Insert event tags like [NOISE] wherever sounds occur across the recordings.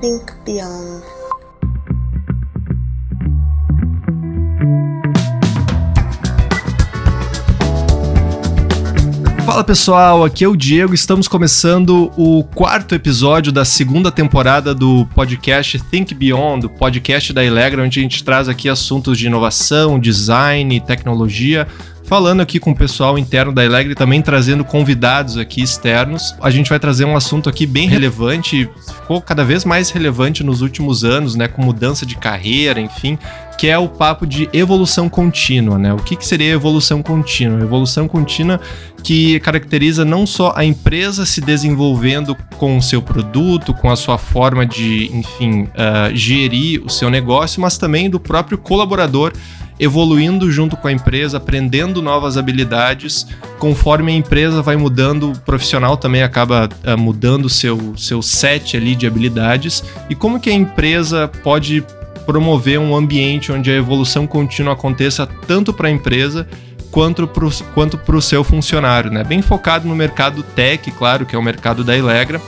Think Beyond. Fala pessoal, aqui é o Diego. Estamos começando o quarto episódio da segunda temporada do podcast Think Beyond, o podcast da Elegra, onde a gente traz aqui assuntos de inovação, design, tecnologia falando aqui com o pessoal interno da Elegre, também trazendo convidados aqui externos. A gente vai trazer um assunto aqui bem relevante, ficou cada vez mais relevante nos últimos anos, né, com mudança de carreira, enfim, que é o papo de evolução contínua, né? O que, que seria evolução contínua? Evolução contínua que caracteriza não só a empresa se desenvolvendo com o seu produto, com a sua forma de, enfim, uh, gerir o seu negócio, mas também do próprio colaborador evoluindo junto com a empresa, aprendendo novas habilidades. Conforme a empresa vai mudando, o profissional também acaba uh, mudando seu seu set ali de habilidades. E como que a empresa pode promover um ambiente onde a evolução contínua aconteça tanto para a empresa quanto para o seu funcionário, né? Bem focado no mercado tech, claro, que é o mercado da Elegra,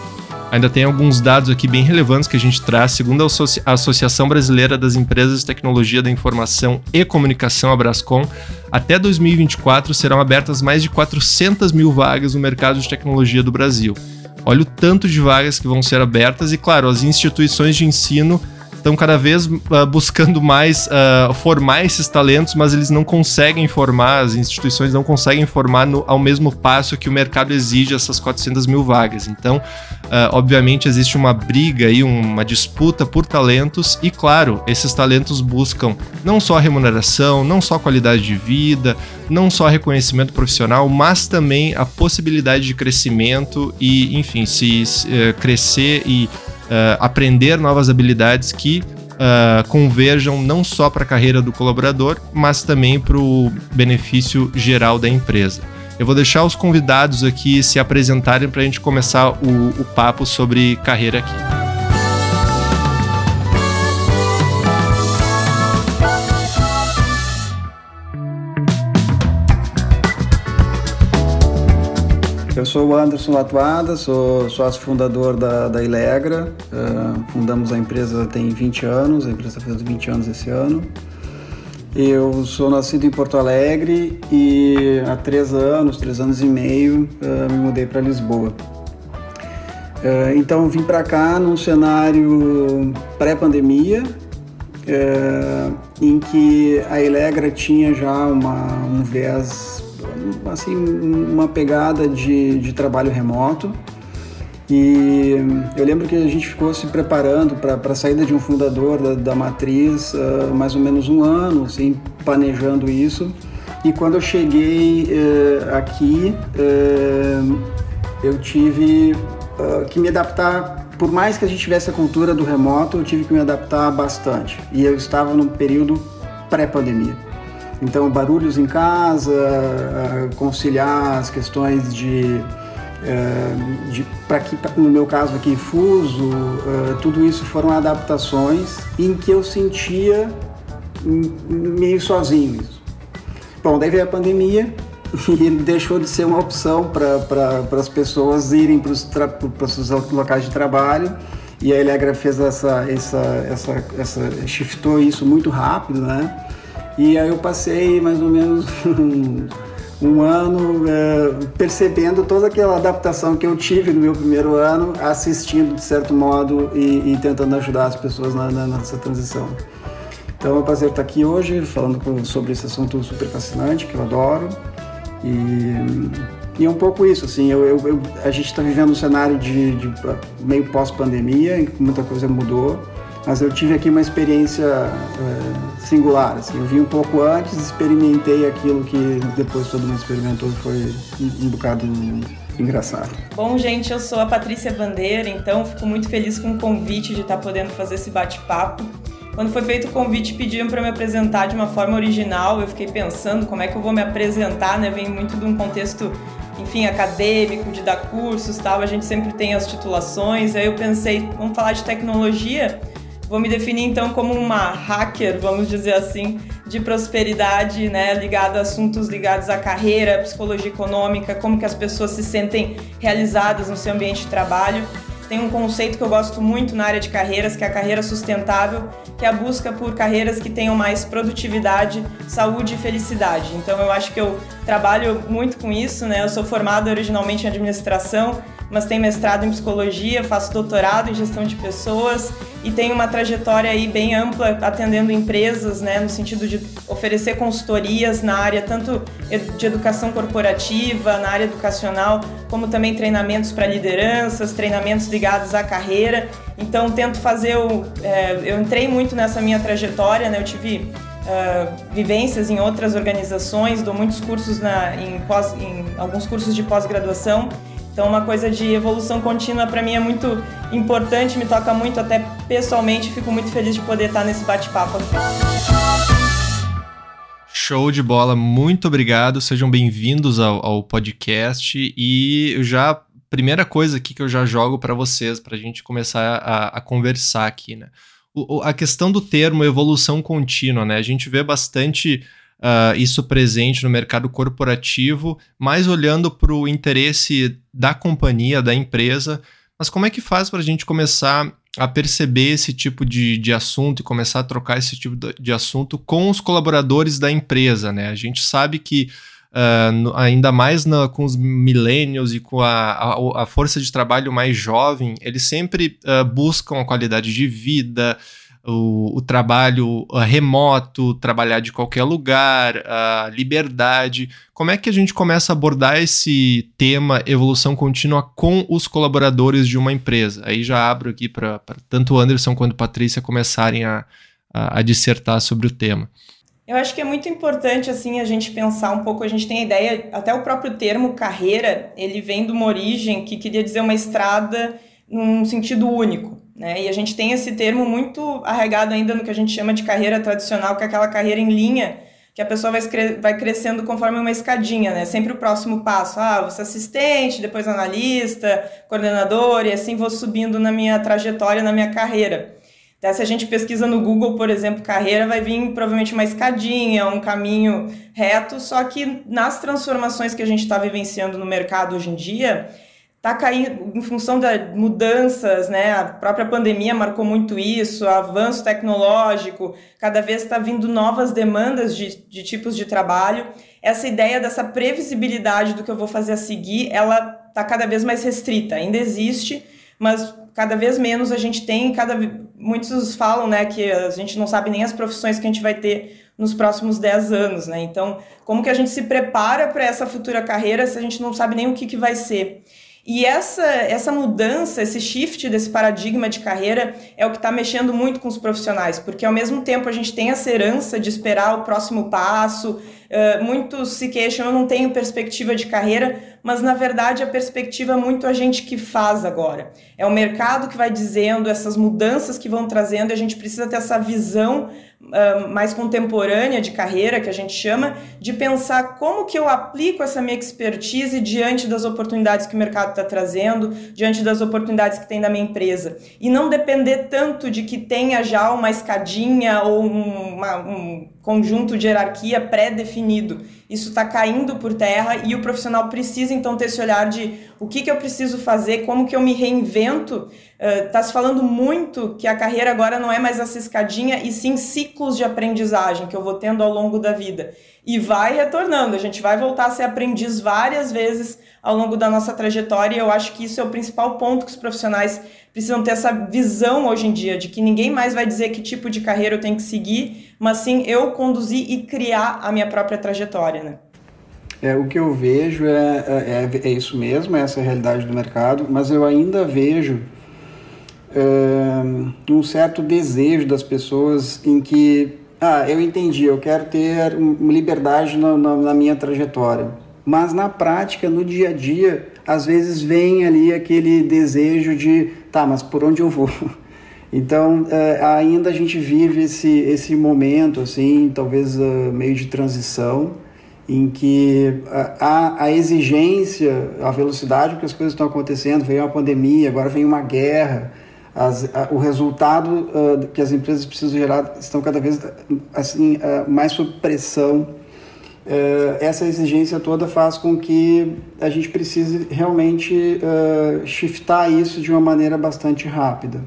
Ainda tem alguns dados aqui bem relevantes que a gente traz. Segundo a Associação Brasileira das Empresas de Tecnologia da Informação e Comunicação, a Brascom, até 2024 serão abertas mais de 400 mil vagas no mercado de tecnologia do Brasil. Olha o tanto de vagas que vão ser abertas e, claro, as instituições de ensino estão cada vez uh, buscando mais uh, formar esses talentos, mas eles não conseguem formar, as instituições não conseguem formar no, ao mesmo passo que o mercado exige essas 400 mil vagas. Então, uh, obviamente, existe uma briga aí, uma disputa por talentos, e claro, esses talentos buscam não só remuneração, não só qualidade de vida, não só reconhecimento profissional, mas também a possibilidade de crescimento e, enfim, se, se uh, crescer e uh, aprender novas habilidades que uh, converjam não só para a carreira do colaborador, mas também para o benefício geral da empresa. Eu vou deixar os convidados aqui se apresentarem para a gente começar o, o papo sobre carreira aqui. Eu sou o Anderson Latuada, sou sócio fundador da, da Ilegra. Uh, fundamos a empresa tem 20 anos, a empresa fez 20 anos esse ano. Eu sou nascido em Porto Alegre e há três anos, três anos e meio, uh, me mudei para Lisboa. Uh, então vim para cá num cenário pré-pandemia, em que a Ilegra tinha já uma, um viés assim, uma pegada de, de trabalho remoto. E eu lembro que a gente ficou se preparando para a saída de um fundador da, da matriz uh, mais ou menos um ano, assim, planejando isso. E quando eu cheguei uh, aqui, uh, eu tive que me adaptar. Por mais que a gente tivesse a cultura do remoto, eu tive que me adaptar bastante. E eu estava num período pré-pandemia. Então, barulhos em casa, conciliar as questões de, eh, de que no meu caso aqui fuso, eh, tudo isso foram adaptações em que eu sentia meio sozinho. Bom, daí veio a pandemia [LAUGHS] e deixou de ser uma opção para as pessoas irem para os seus locais de trabalho e a Elegra fez essa, essa, essa, essa shiftou isso muito rápido, né? E aí eu passei mais ou menos [LAUGHS] um ano é, percebendo toda aquela adaptação que eu tive no meu primeiro ano, assistindo de certo modo e, e tentando ajudar as pessoas na, na, nessa transição. Então é um prazer estar aqui hoje falando sobre esse assunto super fascinante que eu adoro. E, e é um pouco isso, assim, eu, eu, eu a gente está vivendo um cenário de, de meio pós-pandemia, em que muita coisa mudou mas eu tive aqui uma experiência é, singular. Assim. Eu vi um pouco antes, experimentei aquilo que depois todo mundo experimentou e foi um, bocado engraçado. Bom, gente, eu sou a Patrícia Bandeira, então fico muito feliz com o convite de estar podendo fazer esse bate-papo. Quando foi feito o convite, pediram para me apresentar de uma forma original. Eu fiquei pensando como é que eu vou me apresentar, né? Vem muito de um contexto, enfim, acadêmico, de dar cursos, tal. A gente sempre tem as titulações. Aí eu pensei, vamos falar de tecnologia Vou me definir então como uma hacker, vamos dizer assim, de prosperidade, né, ligado a assuntos ligados à carreira, psicologia econômica, como que as pessoas se sentem realizadas no seu ambiente de trabalho. tem um conceito que eu gosto muito na área de carreiras, que é a carreira sustentável, que é a busca por carreiras que tenham mais produtividade, saúde e felicidade. Então eu acho que eu trabalho muito com isso, né? Eu sou formada originalmente em administração, mas tenho mestrado em psicologia, faço doutorado em gestão de pessoas e tenho uma trajetória aí bem ampla atendendo empresas, né, no sentido de oferecer consultorias na área tanto de educação corporativa, na área educacional, como também treinamentos para lideranças, treinamentos ligados à carreira. Então tento fazer o, é, eu entrei muito nessa minha trajetória, né, eu tive Uh, vivências em outras organizações, dou muitos cursos na, em, pós, em alguns cursos de pós-graduação então, uma coisa de evolução contínua para mim é muito importante, me toca muito, até pessoalmente, fico muito feliz de poder estar nesse bate-papo. Show de bola, muito obrigado, sejam bem-vindos ao, ao, podcast. E já, primeira coisa aqui que eu já jogo para vocês, para a gente começar a, a conversar aqui, né? O, a questão do termo evolução contínua, né? A gente vê bastante uh, isso presente no mercado corporativo, mais olhando para o interesse da companhia, da empresa. Mas como é que faz para a gente começar a perceber esse tipo de, de assunto e começar a trocar esse tipo de assunto com os colaboradores da empresa, né? A gente sabe que uh, ainda mais na, com os millennials e com a, a, a, força de trabalho mais jovem, eles sempre uh, buscam a qualidade de vida, o, o trabalho uh, remoto, trabalhar de qualquer lugar, a liberdade. Como é que a gente começa a abordar esse tema evolução contínua com os colaboradores de uma empresa? Aí já abro aqui para tanto o Anderson quanto a Patrícia começarem a, a, a dissertar sobre o tema. Eu acho que é muito importante assim a gente pensar um pouco, a gente tem a ideia, até o próprio termo carreira, ele vem de uma origem que queria dizer uma estrada num sentido único. Né? E a gente tem esse termo muito arraigado ainda no que a gente chama de carreira tradicional, que é aquela carreira em linha, que a pessoa vai, vai crescendo conforme uma escadinha, né? Sempre o próximo passo. Ah, ser assistente, depois analista, coordenador, e assim vou subindo na minha trajetória, na minha carreira. Até se a gente pesquisa no Google, por exemplo, carreira, vai vir provavelmente uma escadinha, um caminho reto, só que nas transformações que a gente está vivenciando no mercado hoje em dia, está caindo em função das mudanças, né? A própria pandemia marcou muito isso, avanço tecnológico, cada vez está vindo novas demandas de, de tipos de trabalho. Essa ideia dessa previsibilidade do que eu vou fazer a seguir, ela está cada vez mais restrita. Ainda existe, mas cada vez menos a gente tem, cada muitos falam, né, que a gente não sabe nem as profissões que a gente vai ter nos próximos 10 anos, né? Então, como que a gente se prepara para essa futura carreira se a gente não sabe nem o que, que vai ser? E essa, essa mudança, esse shift desse paradigma de carreira é o que está mexendo muito com os profissionais, porque ao mesmo tempo a gente tem essa herança de esperar o próximo passo, uh, muitos se queixam, eu não tenho perspectiva de carreira, mas na verdade a perspectiva é muito a gente que faz agora. É o mercado que vai dizendo essas mudanças que vão trazendo e a gente precisa ter essa visão uh, mais contemporânea de carreira, que a gente chama, de pensar como que eu aplico essa minha expertise diante das oportunidades que o mercado está trazendo, diante das oportunidades que tem na minha empresa. E não depender tanto de que tenha já uma escadinha ou uma, um conjunto de hierarquia pré-definido. Isso está caindo por terra e o profissional precisa então ter esse olhar de o que, que eu preciso fazer, como que eu me reinvento. Está uh, se falando muito que a carreira agora não é mais essa escadinha e sim ciclos de aprendizagem que eu vou tendo ao longo da vida. E vai retornando, a gente vai voltar a ser aprendiz várias vezes ao longo da nossa trajetória e eu acho que isso é o principal ponto que os profissionais precisam ter essa visão hoje em dia de que ninguém mais vai dizer que tipo de carreira eu tenho que seguir, mas sim eu conduzir e criar a minha própria trajetória, né? É, o que eu vejo é, é, é, é isso mesmo, essa é a realidade do mercado, mas eu ainda vejo é, um certo desejo das pessoas em que, ah, eu entendi, eu quero ter liberdade na, na, na minha trajetória, mas na prática, no dia a dia, às vezes vem ali aquele desejo de, tá, mas por onde eu vou? [LAUGHS] Então, é, ainda a gente vive esse, esse momento, assim, talvez uh, meio de transição, em que a, a exigência, a velocidade que as coisas estão acontecendo, veio uma pandemia, agora vem uma guerra, as, a, o resultado uh, que as empresas precisam gerar estão cada vez assim uh, mais sob pressão uh, essa exigência toda faz com que a gente precise realmente shiftar isso de uma maneira bastante rápida.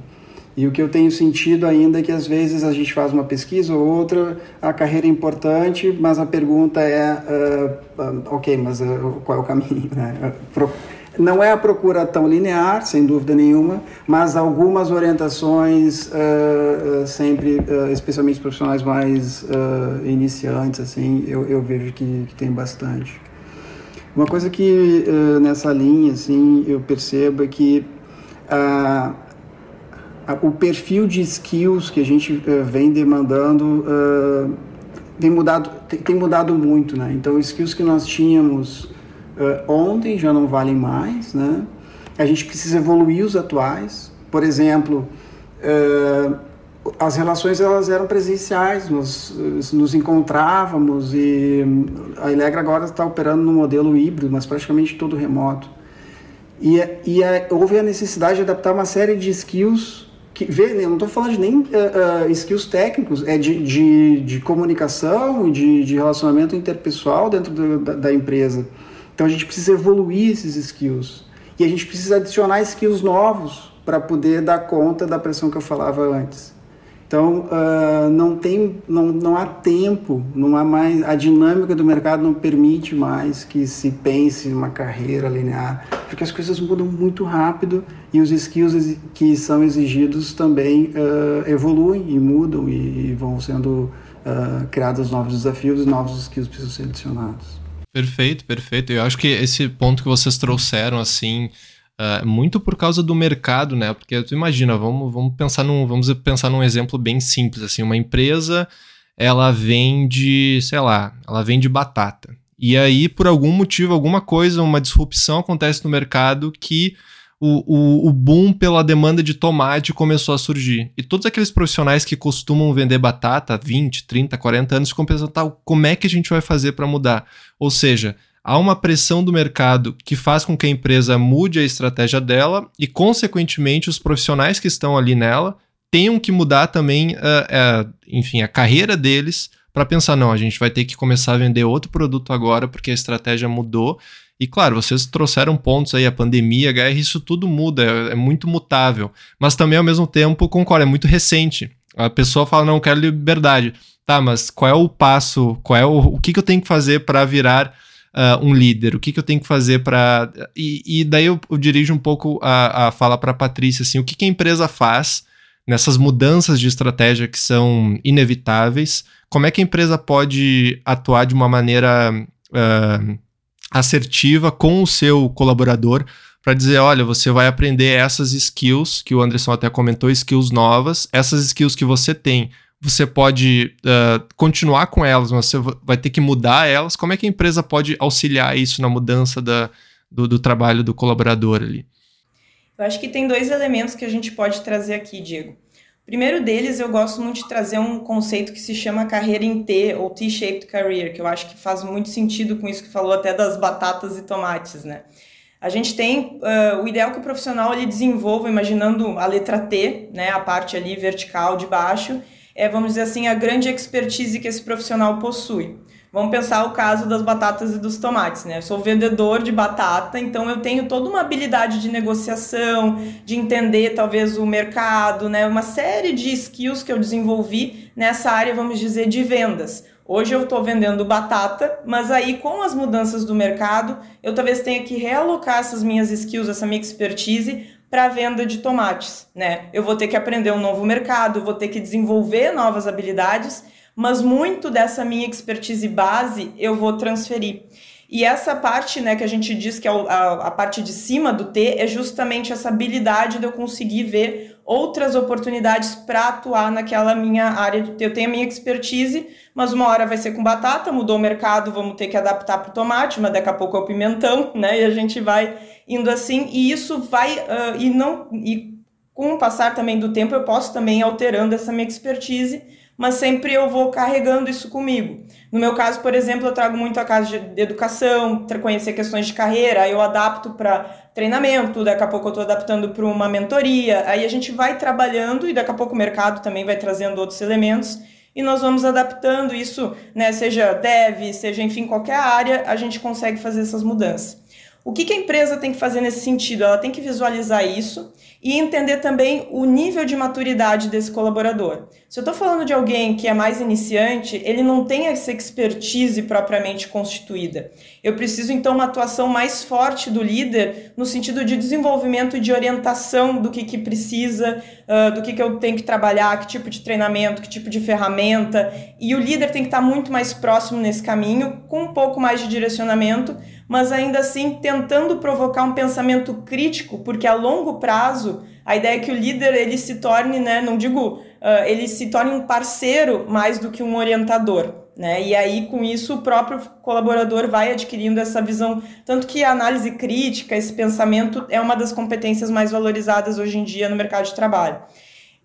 E o que eu tenho sentido ainda é que às vezes a gente faz uma pesquisa ou outra, a carreira é importante, mas a pergunta é, uh, ok, mas uh, qual é o caminho? [LAUGHS] Né? Não é a procura tão linear, sem dúvida nenhuma, mas algumas orientações, sempre, especialmente profissionais mais iniciantes, assim, eu, eu vejo que, que, tem bastante. Uma coisa que nessa linha, assim, eu percebo é que o perfil de skills que a gente uh, vem demandando uh, tem mudado tem, tem, mudado muito né? Então skills que nós tínhamos uh, ontem já não valem mais né? A gente precisa evoluir os atuais. Por exemplo as relações elas eram presenciais. Nós nos encontrávamos e a Elegra agora está operando no modelo híbrido mas praticamente todo remoto. E, e a, houve a necessidade de adaptar uma série de skills que vê, eu não estou falando de nem uh, uh, skills técnicos, é de, de, de comunicação, de, de relacionamento interpessoal dentro do, da, da, empresa. Então a gente precisa evoluir esses skills. E a gente precisa adicionar skills novos para poder dar conta da pressão que eu falava antes. Então, uh, não, tem, não, não há tempo, não há mais, a dinâmica do mercado não permite mais que se pense uma carreira linear, porque as coisas mudam muito rápido e os skills que são exigidos também uh, evoluem e mudam e, e vão sendo uh, criados novos desafios e novos skills precisam ser adicionados. Perfeito, perfeito. Eu acho que esse ponto que vocês trouxeram, assim, Uh, muito por causa do mercado, né? Porque tu imagina, vamos, vamos pensar num, vamos pensar num exemplo bem simples, assim, uma empresa, ela vende, sei lá, ela vende batata. E aí, por algum motivo, alguma coisa, uma disrupção acontece no mercado que o, o, o boom pela demanda de tomate começou a surgir. E todos aqueles profissionais que costumam vender batata há 20, 30, 40 anos ficam pensando, tá, como é que a gente vai fazer para mudar? Ou seja, há uma pressão do mercado que faz com que a empresa mude a estratégia dela e, consequentemente, os profissionais que estão ali nela tenham que mudar também, uh, uh, enfim, a carreira deles para pensar, não, a gente vai ter que começar a vender outro produto agora porque a estratégia mudou. E claro, vocês trouxeram pontos aí, a pandemia, a guerra, isso tudo muda, é, é muito mutável. Mas também, ao mesmo tempo, concordo, é muito recente. A pessoa fala, não, quero liberdade. Tá, mas qual é o passo, qual é o, o que, que eu tenho que fazer para virar uh, um líder? O que, que eu tenho que fazer para. E, e, daí eu, eu, dirijo um pouco a, a fala para a Patrícia, assim, o que, que a empresa faz nessas mudanças de estratégia que são inevitáveis? Como é que a empresa pode atuar de uma maneira uh, assertiva com o seu colaborador para dizer, olha, você vai aprender essas skills que o Anderson até comentou, skills novas, essas skills que você tem você pode uh, continuar com elas, mas você vai ter que mudar elas. Como é que a empresa pode auxiliar isso na mudança da, do, do trabalho do colaborador ali? Eu acho que tem dois elementos que a gente pode trazer aqui, Diego. O primeiro deles, eu gosto muito de trazer um conceito que se chama carreira em T, ou T-shaped career, que eu acho que faz muito sentido com isso que falou até das batatas e tomates, né? A gente tem uh, o ideal que o profissional ele desenvolva, imaginando a letra T, né, a parte ali vertical de baixo, é, vamos dizer assim, a grande expertise que esse profissional possui. Vamos pensar o caso das batatas e dos tomates, né? Eu sou vendedor de batata, então eu tenho toda uma habilidade de negociação, de entender talvez o mercado, né? Uma série de skills que eu desenvolvi nessa área, vamos dizer, de vendas. Hoje eu estou vendendo batata, mas aí com as mudanças do mercado, eu talvez tenha que realocar essas minhas skills, essa minha expertise para a venda de tomates, né? Eu vou ter que aprender um novo mercado, vou ter que desenvolver novas habilidades, mas muito dessa minha expertise base eu vou transferir. E essa parte, né, que a gente diz que é a, a parte de cima do T é justamente essa habilidade de eu conseguir ver outras oportunidades para atuar naquela minha área. Eu tenho a minha expertise, mas uma hora vai ser com batata, mudou o mercado, vamos ter que adaptar para o tomate, mas daqui a pouco é o pimentão, [LAUGHS] né? E a gente vai indo assim, e isso vai uh, e não e com o passar também do tempo eu posso também ir alterando essa minha expertise, mas sempre eu vou carregando isso comigo. No meu caso, por exemplo, eu trago muito a casa de educação, conhecer questões de carreira, aí eu adapto para treinamento, daqui a pouco eu estou adaptando para uma mentoria, aí a gente vai trabalhando e daqui a pouco o mercado também vai trazendo outros elementos e nós vamos adaptando isso, né, seja dev, seja enfim qualquer área, a gente consegue fazer essas mudanças. O que, que a empresa tem que fazer nesse sentido? Ela tem que visualizar isso e entender também o nível de maturidade desse colaborador. Se eu estou falando de alguém que é mais iniciante, ele não tem essa expertise propriamente constituída. Eu preciso então uma atuação mais forte do líder no sentido de desenvolvimento e de orientação do que, que precisa, uh, do que, que eu tenho que trabalhar, que tipo de treinamento, que tipo de ferramenta. E o líder tem que estar muito mais próximo nesse caminho, com um pouco mais de direcionamento, mas ainda assim tentando provocar um pensamento crítico, porque a longo prazo a ideia é que o líder ele se torne, né, não digo, uh, ele se torne um parceiro mais do que um orientador. Né? E aí, com isso, o próprio colaborador vai adquirindo essa visão. Tanto que a análise crítica, esse pensamento, é uma das competências mais valorizadas hoje em dia no mercado de trabalho.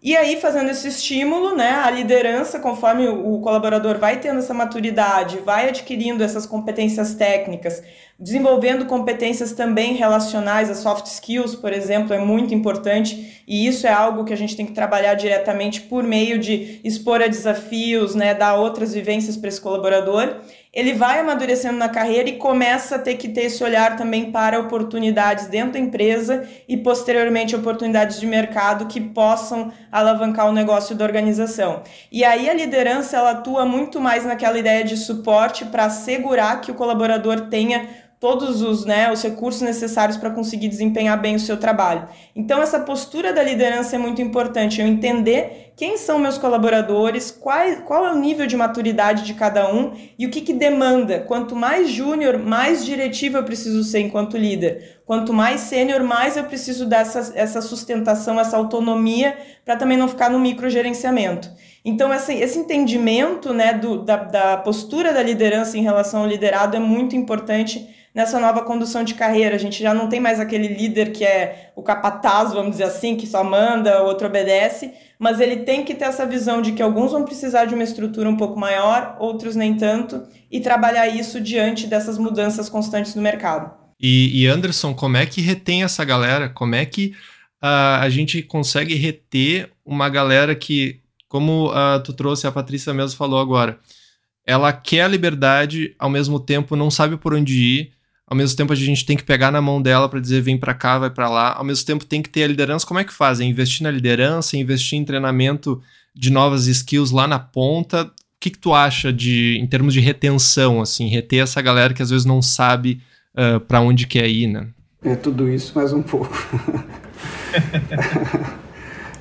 E aí, fazendo esse estímulo, né, a liderança, conforme o colaborador vai tendo essa maturidade, vai adquirindo essas competências técnicas, desenvolvendo competências também relacionais, as soft skills, por exemplo, é muito importante, e isso é algo que a gente tem que trabalhar diretamente por meio de expor a desafios, né, dar outras vivências para esse colaborador ele vai amadurecendo na carreira e começa a ter que ter esse olhar também para oportunidades dentro da empresa e posteriormente oportunidades de mercado que possam alavancar o negócio da organização. E aí a liderança ela atua muito mais naquela ideia de suporte para assegurar que o colaborador tenha todos os, né, os recursos necessários para conseguir desempenhar bem o seu trabalho. Então, essa postura da liderança é muito importante, eu entender quem são meus colaboradores, qual, qual é o nível de maturidade de cada um e o que, que demanda. Quanto mais júnior, mais diretivo eu preciso ser enquanto líder. Quanto mais sênior, mais eu preciso dessa essa sustentação, essa autonomia, para também não ficar no microgerenciamento. Então, assim, esse entendimento né, do, da, da postura da liderança em relação ao liderado é muito importante nessa nova condução de carreira. A gente já não tem mais aquele líder que é o capataz, vamos dizer assim, que só manda, o outro obedece, mas ele tem que ter essa visão de que alguns vão precisar de uma estrutura um pouco maior, outros nem tanto, e trabalhar isso diante dessas mudanças constantes no mercado. E, e Anderson, como é que retém essa galera? Como é que uh, a gente consegue reter uma galera que, como uh, tu trouxe, a Patrícia mesmo falou agora, ela quer a liberdade, ao mesmo tempo não sabe por onde ir, ao mesmo tempo a gente tem que pegar na mão dela para dizer vem para cá, vai para lá, ao mesmo tempo tem que ter a liderança. Como é que faz? É investir na liderança, investir em treinamento de novas skills lá na ponta. O que, que tu acha de em termos de retenção, assim, reter essa galera que às vezes não sabe uh, para onde quer ir, né? É tudo isso, mais um pouco. [LAUGHS]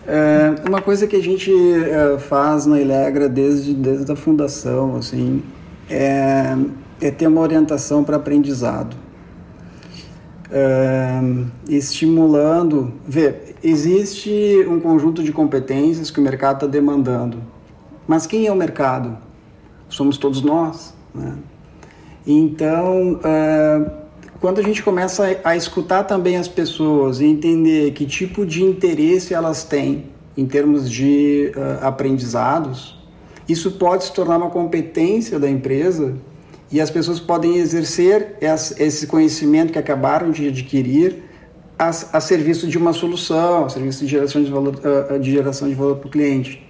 é, uma coisa que a gente é, faz na Ilegra desde, desde a fundação, assim, é é ter uma orientação para aprendizado. É, estimulando, ver, existe um conjunto de competências que o mercado está demandando, mas quem é o mercado? Somos todos nós. Né? Então, é, quando a gente começa a, escutar também as pessoas e entender que tipo de interesse elas têm em termos de uh, aprendizados, isso pode se tornar uma competência da empresa e as pessoas podem exercer esse conhecimento que acabaram de adquirir a, a serviço de uma solução, a serviço de geração de valor, de geração de valor para o cliente.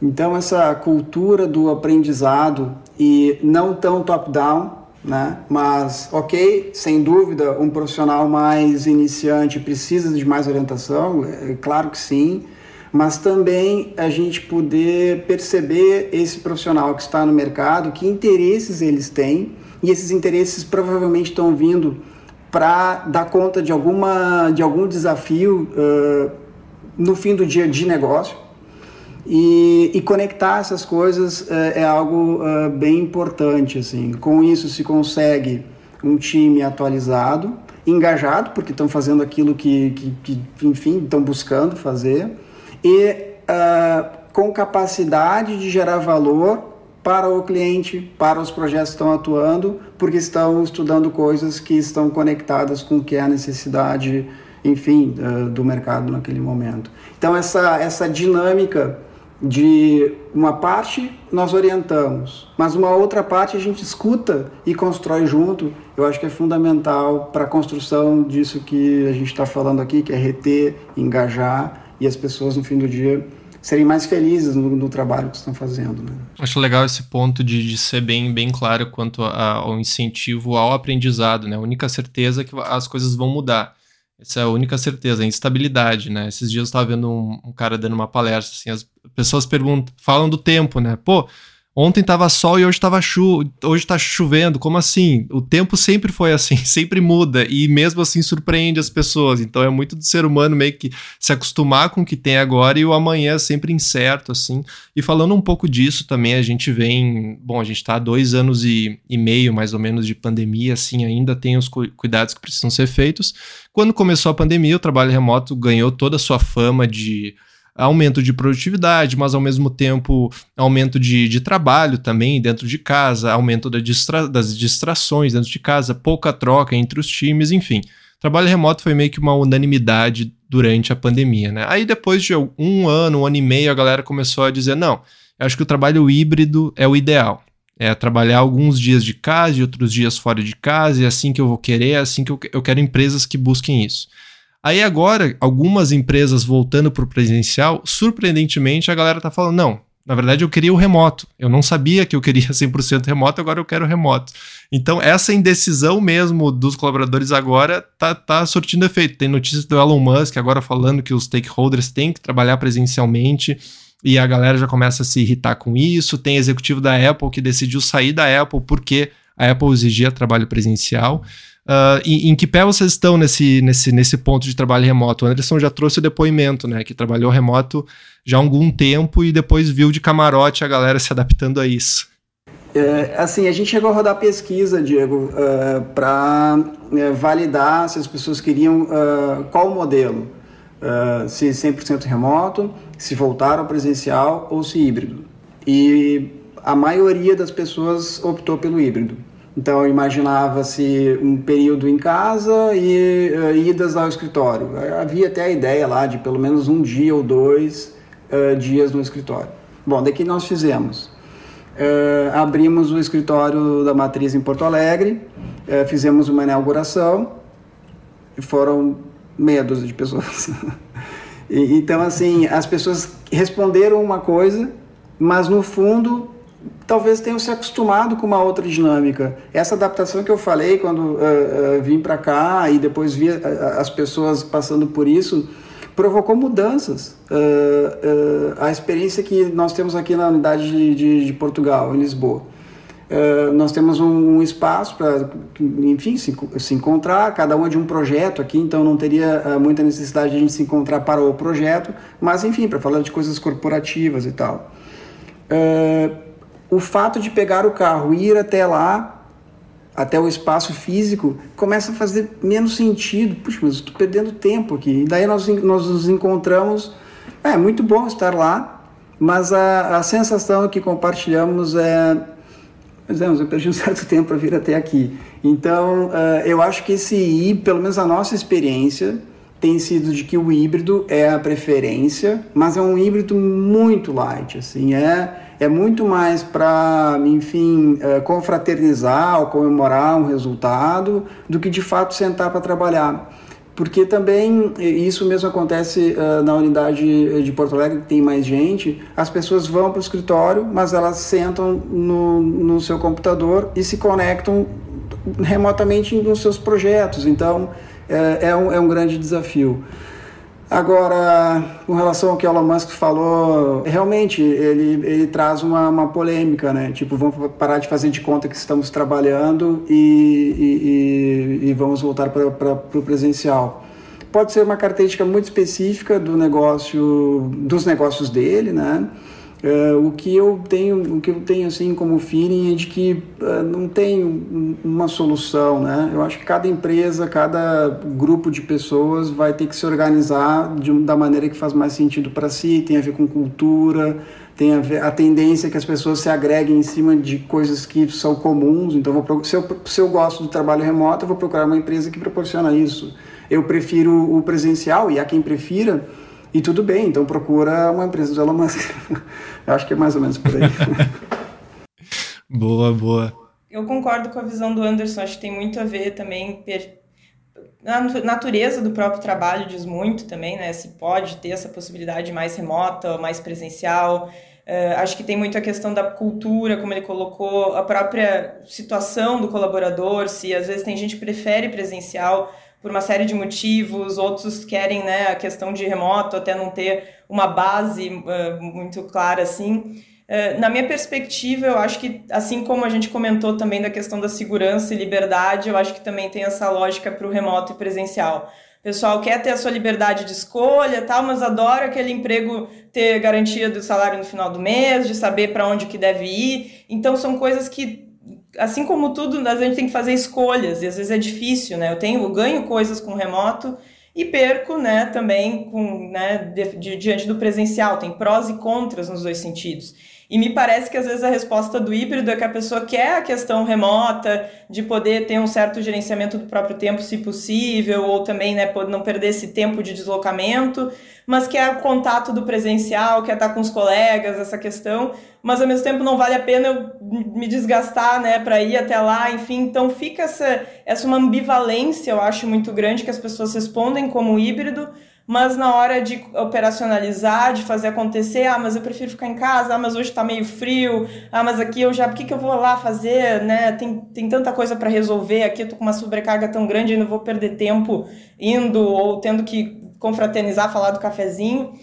Então essa cultura do aprendizado e não tão top-down, né? Mas ok, sem dúvida, um profissional mais iniciante precisa de mais orientação, é claro que sim mas também a gente poder perceber esse profissional que está no mercado, que interesses eles têm, e esses interesses provavelmente estão vindo para dar conta de, alguma, de algum desafio uh, no fim do dia de negócio. E, e conectar essas coisas uh, é algo uh, bem importante. Assim. Com isso se consegue um time atualizado, engajado, porque estão fazendo aquilo que, que, que enfim, estão buscando fazer e uh, com capacidade de gerar valor para o cliente, para os projetos que estão atuando, porque estão estudando coisas que estão conectadas com o que é a necessidade, enfim, uh, do mercado naquele momento. Então essa essa dinâmica de uma parte nós orientamos, mas uma outra parte a gente escuta e constrói junto. Eu acho que é fundamental para a construção disso que a gente está falando aqui, que é reter, engajar e as pessoas no fim do dia serem mais felizes no, no, trabalho que estão fazendo. Né? Acho legal esse ponto de, de ser bem, bem claro quanto a, ao incentivo ao aprendizado, né? A única certeza é que as coisas vão mudar. Essa é a única certeza, a instabilidade, né? Esses dias eu estava vendo um, um, cara dando uma palestra, assim, as pessoas perguntam, falam do tempo, né? Pô, Ontem tava sol e hoje tava chu hoje tá chovendo. Como assim? O tempo sempre foi assim, [LAUGHS] sempre muda e mesmo assim surpreende as pessoas. Então é muito do ser humano meio que se acostumar com o que tem agora e o amanhã é sempre incerto assim. E falando um pouco disso também, a gente vem, bom, a gente tá há dois anos e, e meio mais ou menos de pandemia, assim, ainda tem os cu cuidados que precisam ser feitos. Quando começou a pandemia, o trabalho remoto ganhou toda a sua fama de aumento de produtividade, mas ao mesmo tempo aumento de, de trabalho também dentro de casa, aumento da distra das distrações dentro de casa, pouca troca entre os times, enfim. Trabalho remoto foi meio que uma unanimidade durante a pandemia, né? Aí depois de um ano, um ano e meio, a galera começou a dizer: não, acho que o trabalho híbrido é o ideal. É trabalhar alguns dias de casa e outros dias fora de casa, e é assim que eu vou querer, é assim que eu, eu quero empresas que busquem isso. Aí agora, algumas empresas voltando para o presencial, surpreendentemente a galera tá falando, não, na verdade eu queria o remoto. Eu não sabia que eu queria [LAUGHS] 100% remoto, agora eu quero remoto. Então essa indecisão mesmo dos colaboradores agora tá, tá surtindo efeito. Tem notícias do Elon Musk agora falando que os stakeholders têm que trabalhar presencialmente e a galera já começa a se irritar com isso. Tem executivo da Apple que decidiu sair da Apple porque a Apple exigia trabalho presencial. Uh, em, em, que pé vocês estão nesse, nesse, nesse ponto de trabalho remoto? O Anderson já trouxe o depoimento, né? Que trabalhou remoto já há algum tempo e depois viu de camarote a galera se adaptando a isso. É, assim, a gente chegou a rodar pesquisa, Diego, uh, para uh, validar se as pessoas queriam uh, qual o modelo. se 100% remoto, se voltar ao presencial ou se híbrido. E a maioria das pessoas optou pelo híbrido. Então imaginava-se um período em casa e uh, idas ao escritório. Havia até a ideia lá de pelo menos um dia ou dois uh, dias no escritório. Bom, daqui nós fizemos. Uh, abrimos o escritório da Matriz em Porto Alegre, fizemos uma inauguração e foram meia dúzia de pessoas. [LAUGHS] e, então, assim, as pessoas responderam uma coisa, mas no fundo talvez tenham se acostumado com uma outra dinâmica. Essa adaptação que eu falei quando uh, uh, vim para cá e depois vi uh, as pessoas passando por isso, provocou mudanças. a experiência que nós temos aqui na unidade de, de, de Portugal, em Lisboa. nós temos um, um espaço para, enfim, se, se, encontrar, cada um é de um projeto aqui, então não teria muita necessidade de a gente se encontrar para o projeto, mas enfim, para falar de coisas corporativas e tal. Uh, o fato de pegar o carro e ir até lá, até o espaço físico, começa a fazer menos sentido. Puxa, mas estou perdendo tempo aqui. E daí nós, nós nos encontramos. É muito bom estar lá, mas a, a sensação que compartilhamos é. Mas é, eu perdi um [LAUGHS] certo tempo para vir até aqui. Então, uh, eu acho que esse ir, pelo menos a nossa experiência, tem sido de que o híbrido é a preferência, mas é um híbrido muito light, assim, é é muito mais para, enfim, é, confraternizar ou comemorar um resultado do que de fato sentar para trabalhar. Porque também isso mesmo acontece uh, na unidade de Porto Alegre, que tem mais gente, as pessoas vão para o escritório, mas elas sentam no, no seu computador e se conectam remotamente nos seus projetos. Então, é, é, um, é um grande desafio. Agora, com relação ao que o Elon Musk falou, realmente ele, ele traz uma, uma polêmica, né? Tipo, vamos parar de fazer de conta que estamos trabalhando e, e, e vamos voltar para o presencial. Pode ser uma característica muito específica do negócio, dos negócios dele, né? Uh, o que eu tenho, o que eu tenho assim como feeling é de que uh, não tem uma solução, né? Eu acho que cada empresa, cada grupo de pessoas vai ter que se organizar de, da maneira que faz mais sentido para si. Tem a ver com cultura, tem a ver a tendência que as pessoas se agreguem em cima de coisas que são comuns. Então, vou, se, eu, se eu gosto do trabalho remoto, eu vou procurar uma empresa que proporciona isso. Eu prefiro o presencial e há quem prefira e tudo bem, então procura uma empresa de Elon Musk. [LAUGHS] Eu acho que é mais ou menos por aí. [LAUGHS] boa, boa. Eu concordo com a visão do Anderson, acho que tem muito a ver também a natureza do próprio trabalho diz muito também, né? Se pode ter essa possibilidade mais remota, mais presencial. Uh, acho que tem muito a questão da cultura, como ele colocou, a própria situação do colaborador, se às vezes tem gente que prefere presencial por uma série de motivos, outros querem né, a questão de remoto, até não ter uma base uh, muito clara assim. Uh, na minha perspectiva, eu acho que, assim como a gente comentou também da questão da segurança e liberdade, eu acho que também tem essa lógica para o remoto e presencial. O pessoal quer ter a sua liberdade de escolha, tal, mas adora aquele emprego ter garantia do salário no final do mês, de saber para onde que deve ir. Então são coisas que assim como tudo, a gente tem que fazer escolhas, e às vezes é difícil, né? Eu tenho, eu ganho coisas com remoto e perco, né, também com, né, de, de, diante do presencial. Tem prós e contras nos dois sentidos. E me parece que às vezes a resposta do híbrido é que a pessoa quer a questão remota, de poder ter um certo gerenciamento do próprio tempo, se possível, ou também né, não perder esse tempo de deslocamento, mas quer o contato do presencial, quer estar com os colegas, essa questão, mas ao mesmo tempo não vale a pena eu me desgastar né, para ir até lá, enfim. Então fica essa, essa uma ambivalência, eu acho, muito grande que as pessoas respondem como híbrido mas na hora de operacionalizar, de fazer acontecer, ah, mas eu prefiro ficar em casa, ah, mas hoje está meio frio, ah, mas aqui eu já, por que, que eu vou lá fazer, né? Tem, tem tanta coisa para resolver, aqui eu tô com uma sobrecarga tão grande e não vou perder tempo indo ou tendo que confraternizar, falar do cafezinho.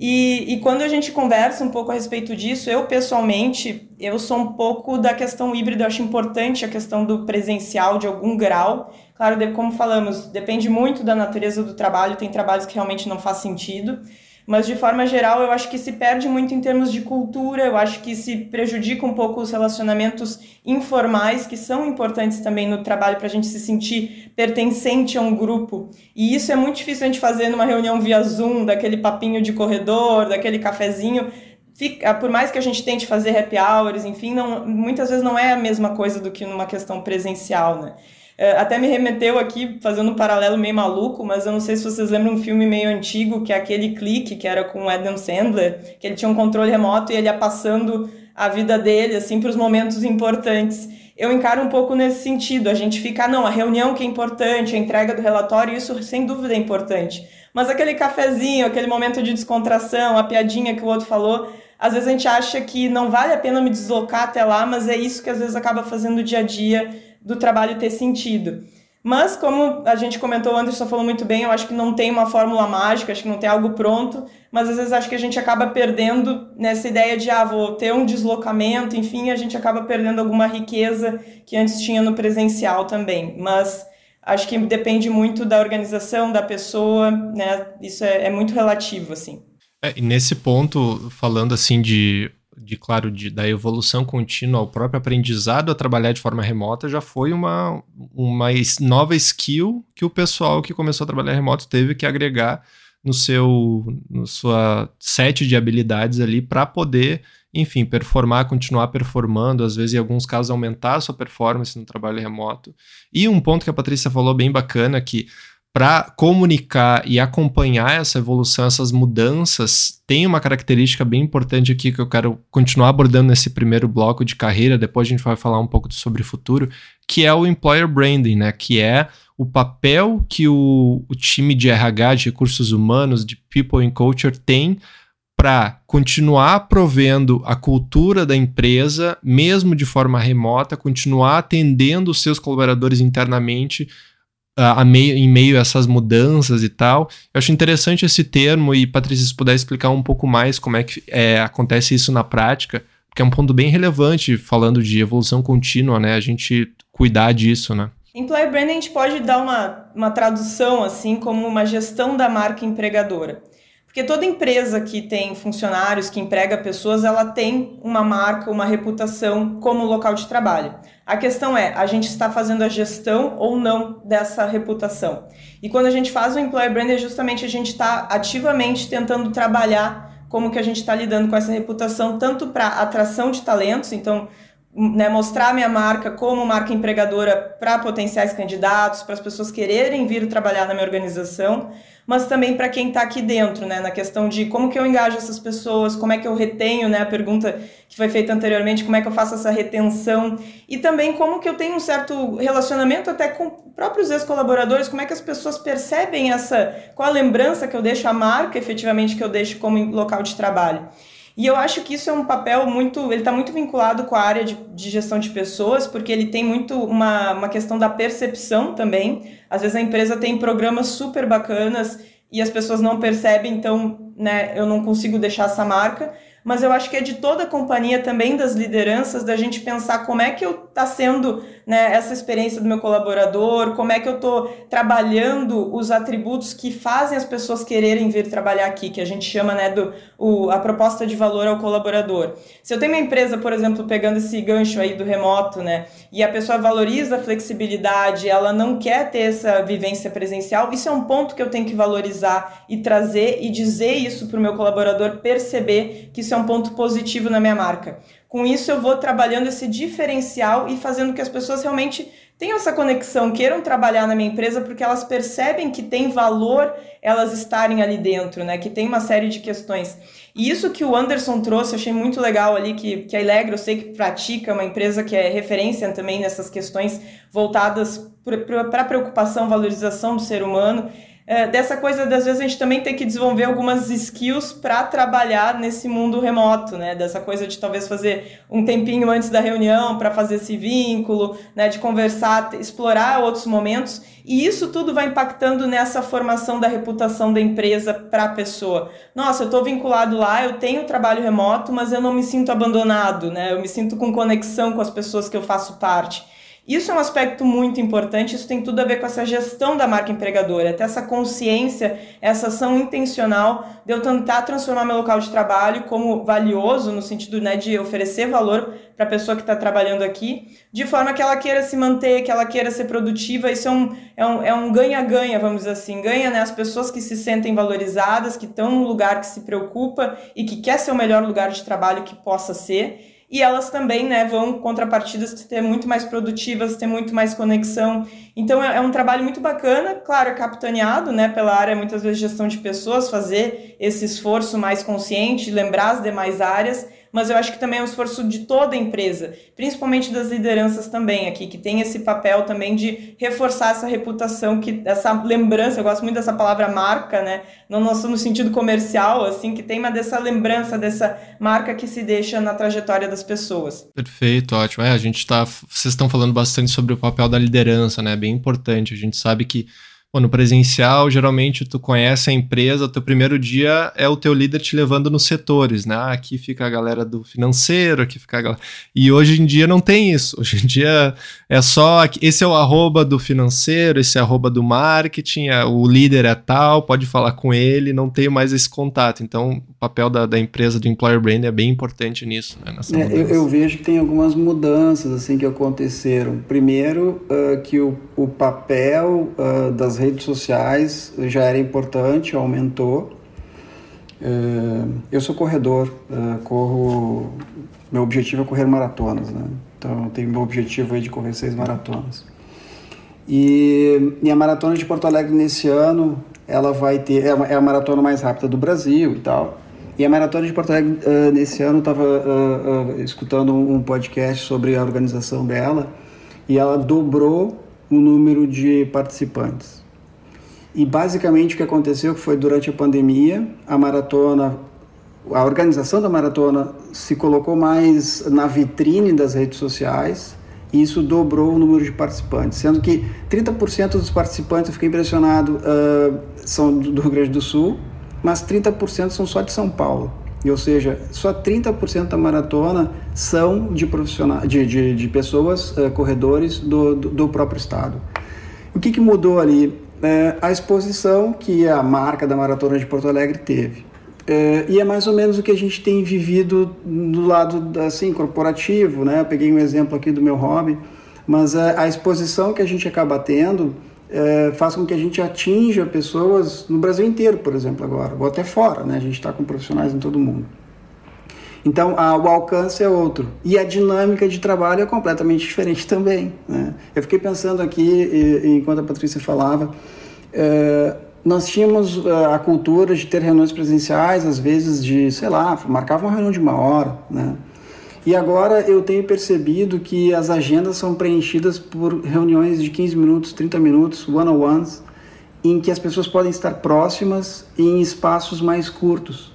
E, e quando a gente conversa um pouco a respeito disso, eu pessoalmente, eu sou um pouco da questão híbrida, eu acho importante a questão do presencial de algum grau. Claro, como falamos, depende muito da natureza do trabalho, tem trabalhos que realmente não faz sentido. Mas de forma geral, eu acho que se perde muito em termos de cultura, eu acho que se prejudica um pouco os relacionamentos informais, que são importantes também no trabalho para a gente se sentir pertencente a um grupo. E isso é muito difícil a gente fazer numa reunião via Zoom, daquele papinho de corredor, daquele cafezinho. Fica, por mais que a gente tente fazer happy hours, enfim, não, muitas vezes não é a mesma coisa do que numa questão presencial, né? É, até me remeteu aqui, fazendo um paralelo meio maluco, mas eu não sei se vocês lembram um filme meio antigo, que é aquele Clique, que era com o Adam Sandler, que ele tinha um controle remoto e ele ia passando a vida dele, assim, para os momentos importantes. Eu encaro um pouco nesse sentido. A gente fica, ah, não, a reunião que é importante, a entrega do relatório, isso sem dúvida é importante. Mas aquele cafezinho, aquele momento de descontração, a piadinha que o outro falou, às vezes a gente acha que não vale a pena me deslocar até lá, mas é isso que às vezes acaba fazendo o dia a dia do trabalho ter sentido. Mas, como a gente comentou, o Anderson falou muito bem, eu acho que não tem uma fórmula mágica, acho que não tem algo pronto, mas às vezes acho que a gente acaba perdendo nessa ideia de, ah, vou ter um deslocamento, enfim, a gente acaba perdendo alguma riqueza que antes tinha no presencial também. Mas acho que depende muito da organização, da pessoa, né? Isso é, é muito relativo, assim. É, e nesse ponto, falando assim de de claro, de, da evolução contínua, o próprio aprendizado a trabalhar de forma remota já foi uma, uma nova skill que o pessoal que começou a trabalhar remoto teve que agregar no seu no sua set de habilidades ali para poder, enfim, performar, continuar performando, às vezes em alguns casos aumentar a sua performance no trabalho remoto. E um ponto que a Patrícia falou bem bacana que para comunicar e acompanhar essa evolução, essas mudanças, tem uma característica bem importante aqui que eu quero continuar abordando nesse primeiro bloco de carreira, depois a gente vai falar um pouco sobre o futuro, que é o employer branding, né? Que é o papel que o, o time de RH, de recursos humanos, de people and culture tem para continuar provendo a cultura da empresa, mesmo de forma remota, continuar atendendo os seus colaboradores internamente a meio, em meio a essas mudanças e tal. Eu acho interessante esse termo e, Patrícia, se puder explicar um pouco mais como é que é, acontece isso na prática, porque é um ponto bem relevante falando de evolução contínua, né? A gente cuidar disso, né? Employer Branding a gente pode dar uma, uma tradução assim como uma gestão da marca empregadora. Porque toda empresa que tem funcionários, que emprega pessoas, ela tem uma marca, uma reputação como local de trabalho. A questão é, a gente está fazendo a gestão ou não dessa reputação. E quando a gente faz o employer brand, é justamente a gente está ativamente tentando trabalhar como que a gente está lidando com essa reputação, tanto para atração de talentos, então né, mostrar minha marca como marca empregadora para potenciais candidatos, para as pessoas quererem vir trabalhar na minha organização, mas também para quem está aqui dentro, né, na questão de como que eu engajo essas pessoas, como é que eu retenho, né, a pergunta que foi feita anteriormente, como é que eu faço essa retenção e também como que eu tenho um certo relacionamento até com próprios ex-colaboradores, como é que as pessoas percebem essa, qual a lembrança que eu deixo, a marca efetivamente que eu deixo como local de trabalho. E eu acho que isso é um papel muito. Ele está muito vinculado com a área de, de, gestão de pessoas, porque ele tem muito uma, uma questão da percepção também. Às vezes a empresa tem programas super bacanas e as pessoas não percebem, então né, eu não consigo deixar essa marca mas eu acho que é de toda a companhia, também das lideranças, da gente pensar como é que eu está sendo né, essa experiência do meu colaborador, como é que eu estou trabalhando os atributos que fazem as pessoas quererem vir trabalhar aqui, que a gente chama né, do o, a proposta de valor ao colaborador. Se eu tenho uma empresa, por exemplo, pegando esse gancho aí do remoto, né, e a pessoa valoriza a flexibilidade, ela não quer ter essa vivência presencial, isso é um ponto que eu tenho que valorizar e trazer e dizer isso para o meu colaborador perceber que isso é um ponto positivo na minha marca. Com isso, eu vou trabalhando esse diferencial e fazendo que as pessoas realmente tenham essa conexão, queiram trabalhar na minha empresa porque elas percebem que tem valor elas estarem ali dentro, né? Que tem uma série de questões. E isso que o Anderson trouxe, achei muito legal ali, que, que a Ilegra, eu sei que pratica, uma empresa que é referência também nessas questões voltadas para a preocupação, valorização do ser humano é, dessa coisa das vezes a gente também tem que desenvolver algumas skills para trabalhar nesse mundo remoto, né? Dessa coisa de talvez fazer um tempinho antes da reunião para fazer esse vínculo, né? De conversar, explorar outros momentos. E isso tudo vai impactando nessa formação da reputação da empresa para a pessoa. Nossa, eu estou vinculado lá, eu tenho trabalho remoto, mas eu não me sinto abandonado, né? Eu me sinto com conexão com as pessoas que eu faço parte. Isso é um aspecto muito importante, isso tem tudo a ver com essa gestão da marca empregadora, até essa consciência, essa ação intencional de eu tentar transformar meu local de trabalho como valioso, no sentido né, de oferecer valor para a pessoa que está trabalhando aqui, de forma que ela queira se manter, que ela queira ser produtiva. Isso é um é um, é um ganha-ganha, vamos dizer assim. Ganha né, as pessoas que se sentem valorizadas, que estão num lugar que se preocupa e que quer ser o melhor lugar de trabalho que possa ser e elas também né, vão, contrapartidas, ter muito mais produtivas, ter muito mais conexão. Então é, é, um trabalho muito bacana, claro, é capitaneado né, pela área, muitas vezes, gestão de pessoas, fazer esse esforço mais consciente, lembrar as demais áreas mas eu acho que também é um esforço de toda a empresa, principalmente das lideranças também aqui, que tem esse papel também de reforçar essa reputação, que essa lembrança, eu gosto muito dessa palavra marca, né? Não no sentido comercial, assim, que tem uma dessa lembrança dessa marca que se deixa na trajetória das pessoas. Perfeito, ótimo. É, a gente tá. Vocês estão falando bastante sobre o papel da liderança, né? Bem importante. A gente sabe que Pô, no presencial, geralmente tu conhece a empresa, teu primeiro dia é o teu líder te levando nos setores, né? Ah, aqui fica a galera do financeiro, aqui fica a galera... E hoje em dia não tem isso. Hoje em dia é só... Esse é o arroba do financeiro, esse é o arroba do marketing, é, o líder é tal, pode falar com ele, não tem mais esse contato. Então, o papel da, da empresa, do employer brand é bem importante nisso, né? É, eu, eu, vejo que tem algumas mudanças, assim, que aconteceram. Primeiro, uh, que o, o papel uh, das redes sociais já era importante, aumentou. É, eu sou corredor, é, corro. Meu objetivo é correr maratonas, né? Então tenho meu objetivo aí de correr seis maratonas. E, e a maratona de Porto Alegre nesse ano, ela vai ter. É, é a maratona mais rápida do Brasil e tal. E a maratona de Porto Alegre uh, nesse ano estava uh, uh, escutando um podcast sobre a organização dela e ela dobrou o número de participantes. E basicamente o que aconteceu foi durante a pandemia, a maratona, a organização da maratona se colocou mais na vitrine das redes sociais e isso dobrou o número de participantes, sendo que 30% dos participantes, eu fiquei impressionado, uh, são do Rio Grande do Sul, mas 30% são só de São Paulo. Ou seja, só 30% da maratona são de profissionais, de, de, de pessoas, uh, corredores do, do, do, próprio estado. O que, que mudou ali? É, a exposição que a marca da Maratona de Porto Alegre teve. É, e é mais ou menos o que a gente tem vivido do lado assim corporativo, né? Eu peguei um exemplo aqui do meu hobby, mas a, a exposição que a gente acaba tendo é, faz com que a gente atinja pessoas no Brasil inteiro, por exemplo, agora, ou até fora, né? A gente está com profissionais em todo mundo. Então, a, o alcance é outro. E a dinâmica de trabalho é completamente diferente [LAUGHS] também. Né? Eu fiquei pensando aqui, e, enquanto a Patrícia falava, é, nós tínhamos é, a cultura de ter reuniões presenciais, às vezes de, sei lá, marcava uma reunião de uma hora, né? E agora eu tenho percebido que as agendas são preenchidas por reuniões de 15 minutos, 30 minutos, one-on-ones, em que as pessoas podem estar próximas em espaços mais curtos.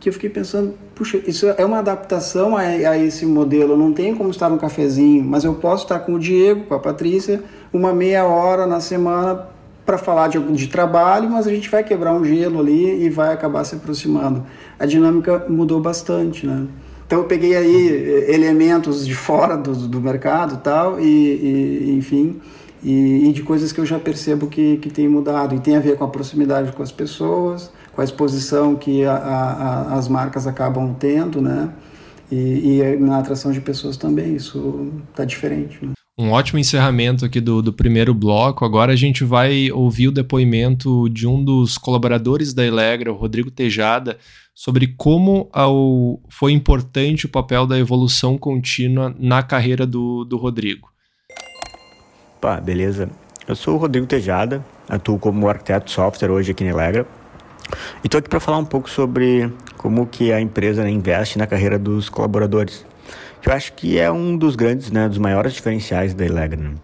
Que eu fiquei pensando, puxa, isso é uma adaptação a, a esse modelo. Não tenho como estar no cafezinho, mas eu posso estar com o Diego, com a Patrícia, uma meia hora na semana para falar de, de trabalho, mas a gente vai quebrar um gelo ali e vai acabar se aproximando. A dinâmica mudou bastante, né? Então eu peguei aí eh, elementos de fora do, do mercado tal, e, e enfim, e, e, de coisas que eu já percebo que, que tem mudado. E tem a ver com a proximidade com as pessoas, com a exposição que a, a, as marcas acabam tendo, né? E, e, na atração de pessoas também, isso está diferente. Né? Um ótimo encerramento aqui do, do primeiro bloco. Agora a gente vai ouvir o depoimento de um dos colaboradores da Elegra, o Rodrigo Tejada, sobre como ao, foi importante o papel da evolução contínua na carreira do, do Rodrigo. Pá, beleza. Eu sou o Rodrigo Tejada, atuo como arquiteto de software hoje aqui na Elegra. E estou aqui para falar um pouco sobre como que a empresa né, investe na carreira dos colaboradores. Eu acho que é um dos grandes, né, dos maiores diferenciais da Elegra. Né?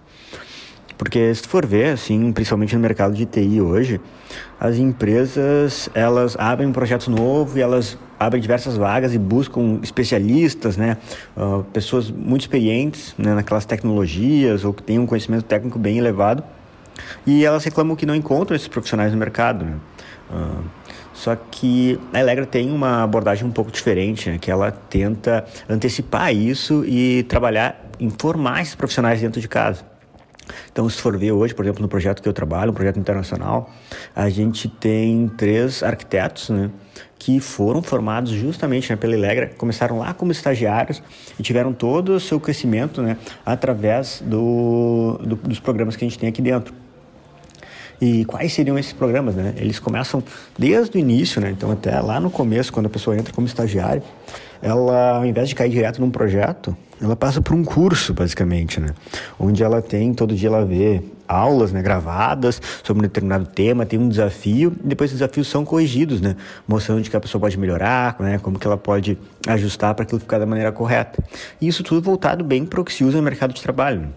Porque se tu for ver, assim, principalmente no mercado de TI hoje, as empresas, elas abrem um projeto novo e elas abrem diversas vagas e buscam especialistas, né, uh, pessoas muito experientes né, naquelas tecnologias ou que têm um conhecimento técnico bem elevado e elas reclamam que não encontram esses profissionais no mercado, né. Uh, só que a Elegra tem uma abordagem um pouco diferente, né, que ela tenta antecipar isso e trabalhar em formar esses profissionais dentro de casa. Então, se for ver hoje, por exemplo, no projeto que eu trabalho, um projeto internacional, a gente tem três arquitetos, né, que foram formados justamente né, pela Elegra, começaram lá como estagiários e tiveram todo o seu crescimento né, através do, do, dos programas que a gente tem aqui dentro. E quais seriam esses programas? Né? Eles começam desde o início, né? então até lá no começo, quando a pessoa entra como estagiário, ela, ao invés de cair direto num projeto, ela passa por um curso, basicamente, né? Onde ela tem, todo dia ela vê aulas né, gravadas sobre um determinado tema, tem um desafio, e depois esses desafios são corrigidos, né? Mostrando de que a pessoa pode melhorar, né? Como que ela pode ajustar para aquilo ficar da maneira correta. E isso tudo voltado bem para o que se usa no mercado de trabalho. Né?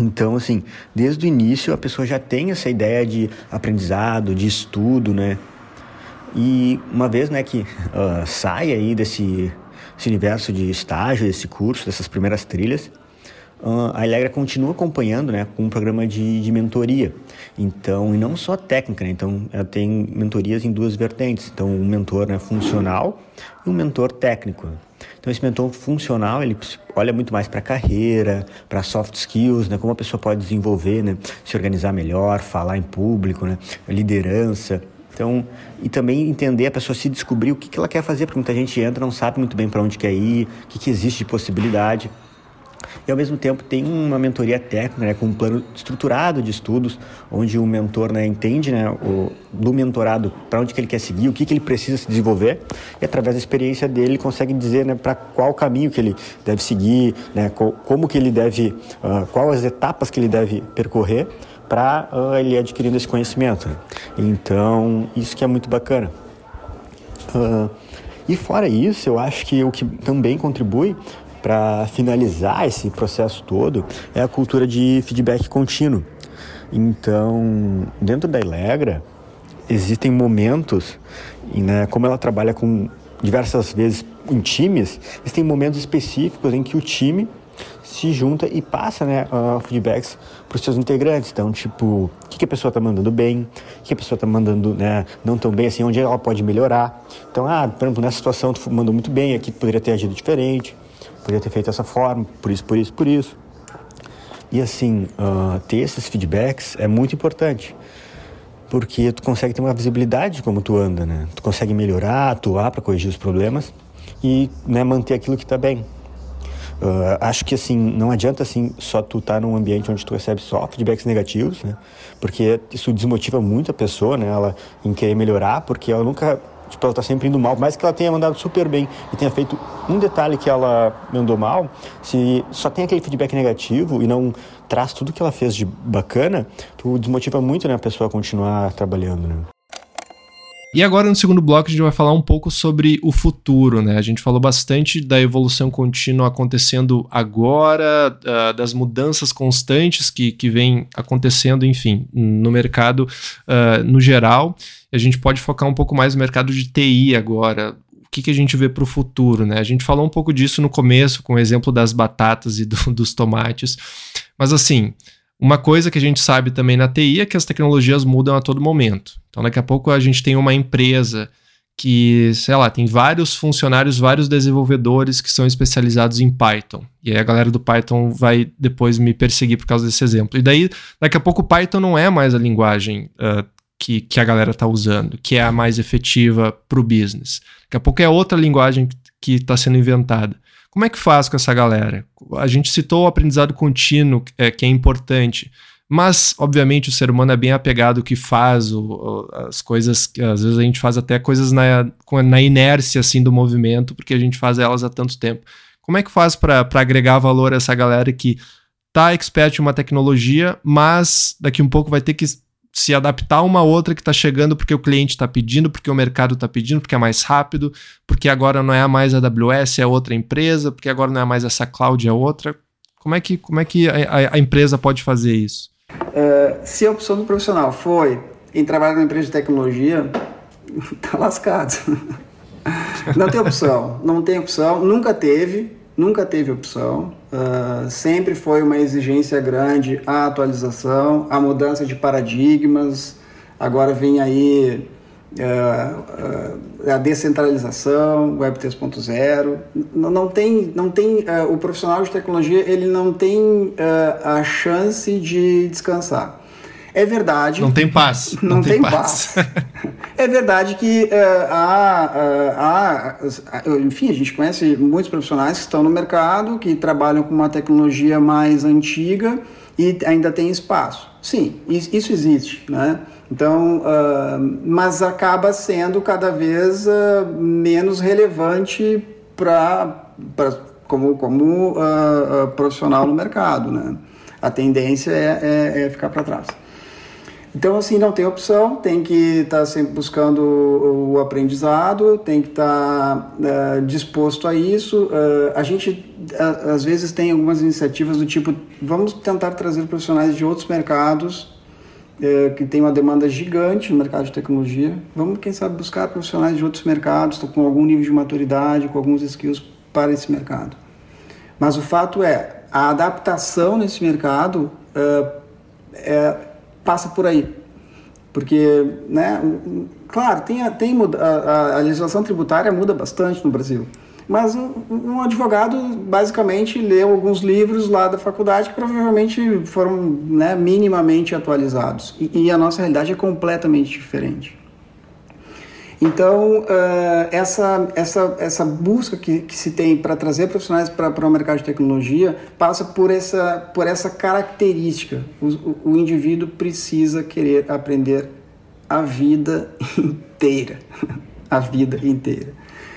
Então, assim, desde o início a pessoa já tem essa ideia de aprendizado, de estudo, né? E uma vez, né, que uh, sai aí desse esse universo de estágio, desse curso, dessas primeiras trilhas, uh, a Elegra continua acompanhando né, com um programa de, de mentoria. Então, e não só técnica, né? então ela tem mentorias em duas vertentes. Então, um mentor né, funcional e um mentor técnico. Então, esse mentor funcional, ele olha muito mais para a carreira, para soft skills, né? Como a pessoa pode desenvolver, né? Se organizar melhor, falar em público, né? Liderança. Então, e também entender a pessoa se descobrir o que, que ela quer fazer, porque muita gente entra não sabe muito bem para onde quer ir, o que, que existe de possibilidade. E ao mesmo tempo tem uma mentoria técnica, né, com um plano estruturado de estudos, onde o mentor né, entende né, o, do mentorado para onde que ele quer seguir, o que, que ele precisa se desenvolver, e através da experiência dele ele consegue dizer né, para qual caminho que ele deve seguir, né, como que ele deve, uh, quais as etapas que ele deve percorrer para uh, ah, ele adquirindo esse conhecimento. Então, isso que é muito bacana. Uh, e fora isso, eu acho que o que também contribui para finalizar esse processo todo é a cultura de feedback contínuo. Então, dentro da Elegra, existem momentos, né, como ela trabalha com diversas vezes em times, existem momentos específicos em que o time se junta e passa né, uh, feedbacks para os seus integrantes. Então, tipo, o que, que a pessoa está mandando bem, o que a pessoa está mandando né, não tão bem, assim, onde ela pode melhorar. Então, ah, por exemplo, nessa situação tu mandou muito bem, aqui tu poderia ter agido diferente, poderia ter feito dessa forma, por isso, por isso, por isso. E assim, uh, ter esses feedbacks é muito importante porque tu consegue ter uma visibilidade de como tu anda, né? Tu consegue melhorar, atuar para corrigir os problemas e né, manter aquilo que está bem. Uh, acho que assim, não adianta assim só tu estar tá num ambiente onde tu recebe só feedbacks negativos, né? Porque isso desmotiva muito a pessoa, né? Ela em querer melhorar, porque ela nunca tipo, ela está sempre indo mal, mas que ela tenha mandado super bem e tenha feito um detalhe que ela mandou mal, se só tem aquele feedback negativo e não traz tudo que ela fez de bacana, tu desmotiva muito né, a pessoa a continuar trabalhando, né? E agora, no segundo bloco, a gente vai falar um pouco sobre o futuro, né? A gente falou bastante da evolução contínua acontecendo agora, uh, das mudanças constantes que, que vem acontecendo, enfim, no mercado uh, no geral. A gente pode focar um pouco mais no mercado de TI agora. O que, que a gente vê para o futuro, né? A gente falou um pouco disso no começo, com o exemplo das batatas e do, [LAUGHS] dos tomates. Mas assim, uma coisa que a gente sabe também na TI é que as tecnologias mudam a todo momento. Então, daqui a pouco a gente tem uma empresa que, sei lá, tem vários funcionários, vários desenvolvedores que são especializados em Python. E aí a galera do Python vai depois me perseguir por causa desse exemplo. E daí, daqui a pouco, o Python não é mais a linguagem uh, que, que a galera está usando, que é a mais efetiva para o business. Daqui a pouco é outra linguagem que está sendo inventada. Como é que faz com essa galera? A gente citou o aprendizado contínuo, é, que é importante, mas, obviamente, o ser humano é bem apegado ao que faz, o, as coisas, às vezes a gente faz até coisas na, na inércia assim, do movimento, porque a gente faz elas há tanto tempo. Como é que faz para agregar valor a essa galera que tá expert em uma tecnologia, mas daqui um pouco vai ter que se adaptar a uma outra que está chegando porque o cliente está pedindo, porque o mercado está pedindo, porque é mais rápido, porque agora não é mais a AWS, é outra empresa, porque agora não é mais essa cloud, é outra. Como é que, como é que a, a empresa pode fazer isso? Uh, se a opção do profissional foi em trabalhar numa empresa de tecnologia, [LAUGHS] tá lascado. [LAUGHS] não tem opção, não tem opção, nunca teve, nunca teve opção. Uh, sempre foi uma exigência grande a atualização, a mudança de paradigmas. Agora vem aí uh, uh, a descentralização, Web 3.0. Não, não tem, não tem o profissional de tecnologia ele não tem a chance de descansar. É verdade. Não tem paz. Não, não tem, tem, paz. paz. [LAUGHS] é verdade que uh, há, uh, há, enfim, a gente conhece muitos profissionais que estão no mercado, que trabalham com uma tecnologia mais antiga e ainda tem espaço. Sim, isso existe, né? Então, uh, mas acaba sendo cada vez menos relevante para como, como profissional no mercado, né? A tendência é, é, é ficar para trás. Então, assim, não tem opção, tem que estar tá sempre buscando o aprendizado, tem que estar tá, uh, disposto a isso. Uh, a gente, uh, às vezes, tem algumas iniciativas do tipo: vamos tentar trazer profissionais de outros mercados eh, que tem uma demanda gigante no mercado de tecnologia. Vamos, quem sabe, buscar profissionais de outros mercados com algum nível de maturidade, com alguns skills para esse mercado. Mas o fato é, a adaptação nesse mercado é passa por aí. Porque, né, claro, tem, a, tem a, a legislação tributária muda bastante no Brasil. Mas um, um, advogado basicamente leu alguns livros lá da faculdade que provavelmente foram né, minimamente atualizados. E, e a nossa realidade é completamente diferente. Então, uh, essa, essa, essa busca que, que se tem para trazer profissionais para o mercado de tecnologia passa por essa, por essa característica. O, o, indivíduo precisa querer aprender a vida [LAUGHS] inteira. a vida inteira.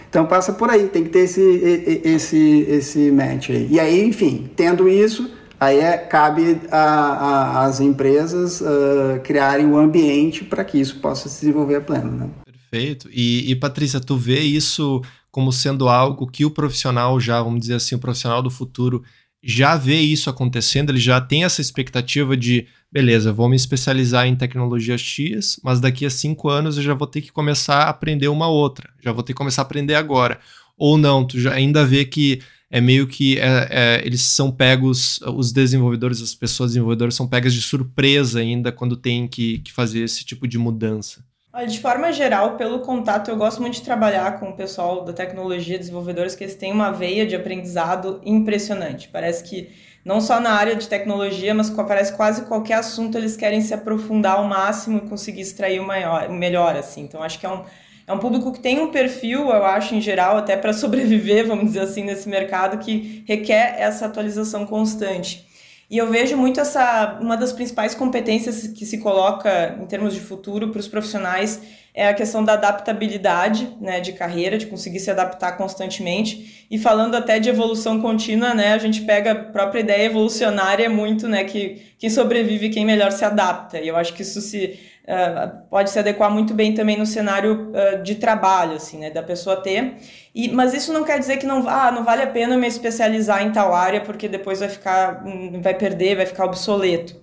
Então passa por aí, tem que ter esse, esse, esse match aí. E aí, enfim, tendo isso, aí é, cabe às empresas uh, criarem o um ambiente para que isso possa se desenvolver a pleno. Né? Perfeito. E, e Patrícia, tu vê isso como sendo algo que o profissional já, vamos dizer assim, o profissional do futuro já vê isso acontecendo, ele já tem essa expectativa de, beleza, vou me especializar em tecnologia X, mas daqui a cinco anos eu já vou ter que começar a aprender uma outra, já vou ter que começar a aprender agora. Ou não, tu já ainda vê que é meio que é, é, eles são pegos, os desenvolvedores, as pessoas desenvolvedoras são pegas de surpresa ainda quando tem que, que fazer esse tipo de mudança. De forma geral, pelo contato, eu gosto muito de trabalhar com o pessoal da tecnologia, desenvolvedores, que eles têm uma veia de aprendizado impressionante. Parece que não só na área de tecnologia, mas parece quase qualquer assunto eles querem se aprofundar ao máximo e conseguir extrair o, maior, o melhor, assim. Então, acho que é um, é um público que tem um perfil, eu acho, em geral, até para [LAUGHS] sobreviver, vamos dizer assim, nesse mercado, que requer essa atualização constante. E eu vejo muito essa uma das principais competências que se coloca em termos de futuro para os profissionais é a questão da adaptabilidade né, de carreira, de conseguir se adaptar constantemente. E falando até de evolução contínua, né, a gente pega a própria ideia evolucionária muito, né, que quem sobrevive, quem melhor se adapta. E eu acho que isso se uh, pode se adequar muito bem também no cenário uh, de trabalho, assim, né, da pessoa ter. E, mas isso não quer dizer que não, ah, não vale a pena me especializar em tal área porque depois vai ficar, hum, vai perder, vai ficar obsoleto.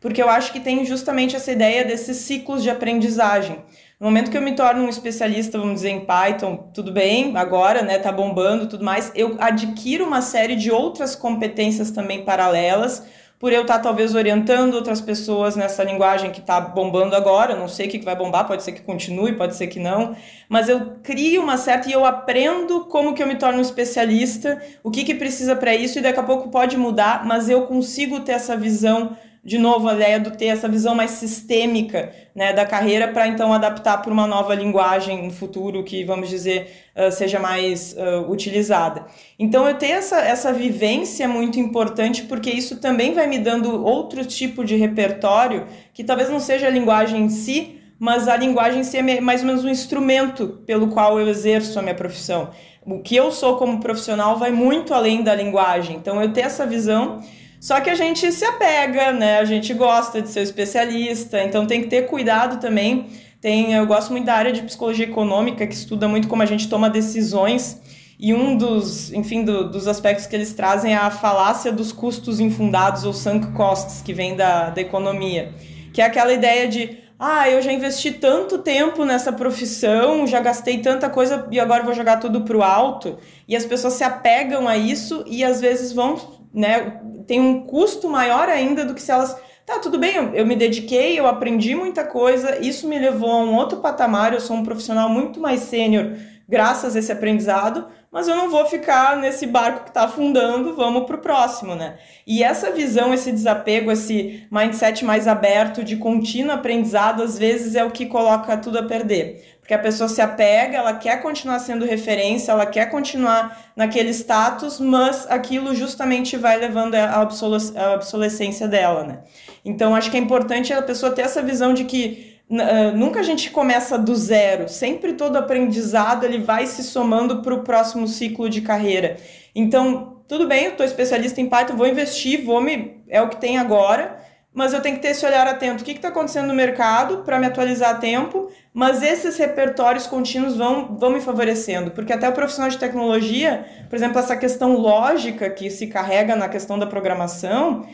Porque eu acho que tem justamente essa ideia desses ciclos de aprendizagem. No momento que eu me torno um especialista, vamos dizer, em Python, tudo bem, agora, né, tá bombando tudo mais, eu adquiro uma série de outras competências também paralelas, por eu estar tá, talvez orientando outras pessoas nessa linguagem que está bombando agora, não sei o que vai bombar, pode ser que continue, pode ser que não, mas eu crio uma certa e eu aprendo como que eu me torno um especialista, o que que precisa para isso e daqui a pouco pode mudar, mas eu consigo ter essa visão de novo a ideia do ter essa visão mais sistêmica né, da carreira para então adaptar para uma nova linguagem no futuro que vamos dizer uh, seja mais uh, utilizada. Então eu ter essa, essa vivência é muito importante porque isso também vai me dando outro tipo de repertório que talvez não seja a linguagem em si, mas a linguagem em si é mais ou menos um instrumento pelo qual eu exerço a minha profissão. O que eu sou como profissional vai muito além da linguagem. Então eu ter essa visão só que a gente se apega, né? A gente gosta de ser especialista, então tem que ter cuidado também. Tem, eu gosto muito da área de psicologia econômica, que estuda muito como a gente toma decisões. E um dos, enfim, do, dos aspectos que eles trazem é a falácia dos custos infundados, ou sunk costs, que vem da, da economia. Que é aquela ideia de, ah, eu já investi tanto tempo nessa profissão, já gastei tanta coisa e agora vou jogar tudo pro alto. E as pessoas se apegam a isso e às vezes vão né, tem um custo maior ainda do que se elas. Tá, tudo bem, eu, eu me dediquei, eu aprendi muita coisa, isso me levou a um outro patamar, eu sou um profissional muito mais sênior graças a esse aprendizado, mas eu não vou ficar nesse barco que está afundando, vamos para o próximo, né? E essa visão, esse desapego, esse mindset mais aberto de contínuo aprendizado, às vezes é o que coloca tudo a perder que a pessoa se apega, ela quer continuar sendo referência, ela quer continuar naquele status, mas aquilo justamente vai levando a obsolescência dela, né? Então, acho que é importante a pessoa ter essa visão de que uh, nunca a gente começa do zero, sempre todo aprendizado ele vai se somando para o próximo ciclo de carreira. Então, tudo bem, eu estou especialista em Python, vou investir, vou me. É o que tem agora, mas eu tenho que ter esse olhar atento. O que está acontecendo no mercado para me atualizar a tempo? Mas esses repertórios contínuos vão, vão me favorecendo, porque até o profissional de tecnologia, por exemplo, essa questão lógica que se carrega na questão da programação,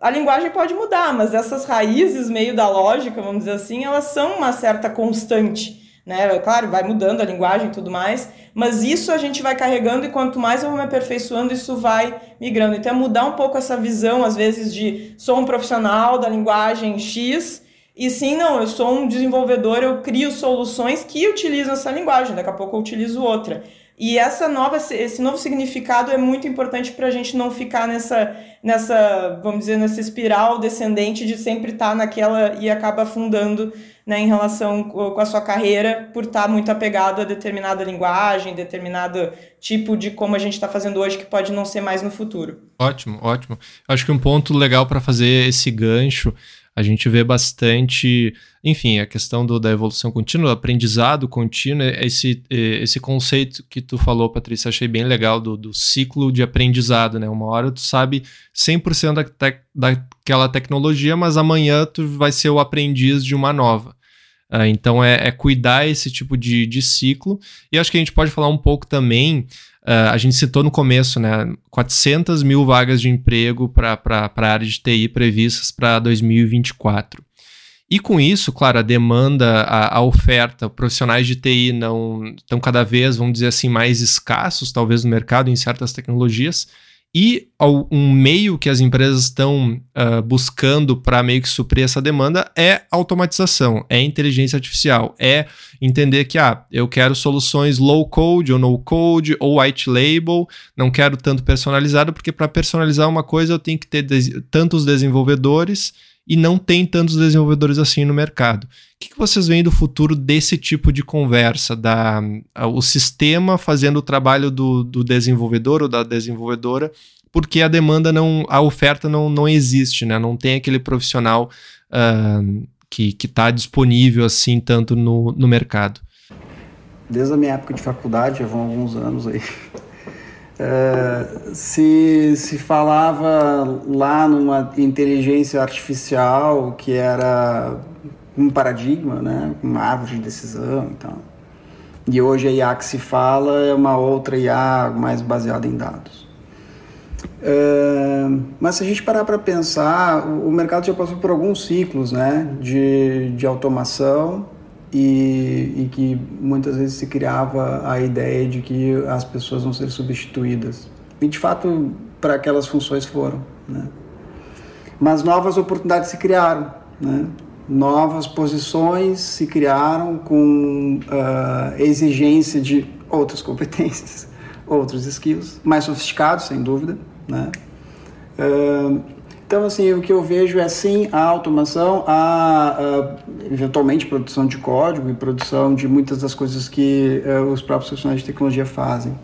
a linguagem pode mudar, mas essas raízes meio da lógica, vamos dizer assim, elas são uma certa constante né? Claro, vai mudando a linguagem e tudo mais, mas isso a gente vai carregando e quanto mais eu vou me aperfeiçoando, isso vai migrando. Então é mudar um pouco essa visão, às vezes, de sou um profissional da linguagem X, e sim, não, eu sou um desenvolvedor, eu crio soluções que utilizam essa linguagem, daqui a pouco eu utilizo outra. E essa nova, esse novo significado é muito importante para a gente não ficar nessa, nessa, vamos dizer, nessa espiral descendente de sempre estar tá naquela e acaba afundando né, em relação com a sua carreira por estar tá muito apegado a determinada linguagem, determinado tipo de como a gente está fazendo hoje que pode não ser mais no futuro. Ótimo, ótimo. Acho que um ponto legal para fazer esse gancho a gente vê bastante, enfim, a questão do, da evolução contínua, aprendizado contínuo, esse, esse conceito que tu falou, Patrícia, achei bem legal do, do ciclo de aprendizado, né? Uma hora tu sabe 100% da daquela tecnologia, mas amanhã tu vai ser o aprendiz de uma nova. Uh, então é, é, cuidar esse tipo de, de ciclo. E acho que a gente pode falar um pouco também Uh, a gente citou no começo, né? 400 mil vagas de emprego para a área de TI previstas para 2024. E com isso, claro, a demanda, a, a, oferta, profissionais de TI não estão cada vez, vamos dizer assim, mais escassos, talvez no mercado em certas tecnologias. E um meio que as empresas estão uh, buscando para meio que suprir essa demanda é automatização, é inteligência artificial, é entender que ah, eu quero soluções low code ou no code ou white label, não quero tanto personalizado, porque para personalizar uma coisa eu tenho que ter tantos desenvolvedores e não tem tantos desenvolvedores assim no mercado. O que, que vocês veem do futuro desse tipo de conversa? Da, o sistema fazendo o trabalho do, do desenvolvedor ou da desenvolvedora, porque a demanda não, a oferta não, não existe, né? Não tem aquele profissional uh, que está disponível assim tanto no, no mercado? Desde a minha época de faculdade, já vão alguns anos aí, é, se, se falava lá numa inteligência artificial que era um paradigma, né? uma árvore de decisão e tal. E hoje a IA que se fala é uma outra IA mais baseada em dados. Uh, mas se a gente parar para pensar, o, o, mercado já passou por alguns ciclos né, de, de automação e, e, que muitas vezes se criava a ideia de que as pessoas vão ser substituídas. E de fato, para aquelas funções foram. Né? Mas novas oportunidades se criaram. Né? novas posições se criaram com uh, exigência de outras competências, [LAUGHS] outros skills, mais sofisticados, sem dúvida, né? Uh, então, assim, o que eu vejo é sim a automação, a, a, eventualmente produção de código e produção de muitas das coisas que uh, os próprios profissionais de tecnologia fazem.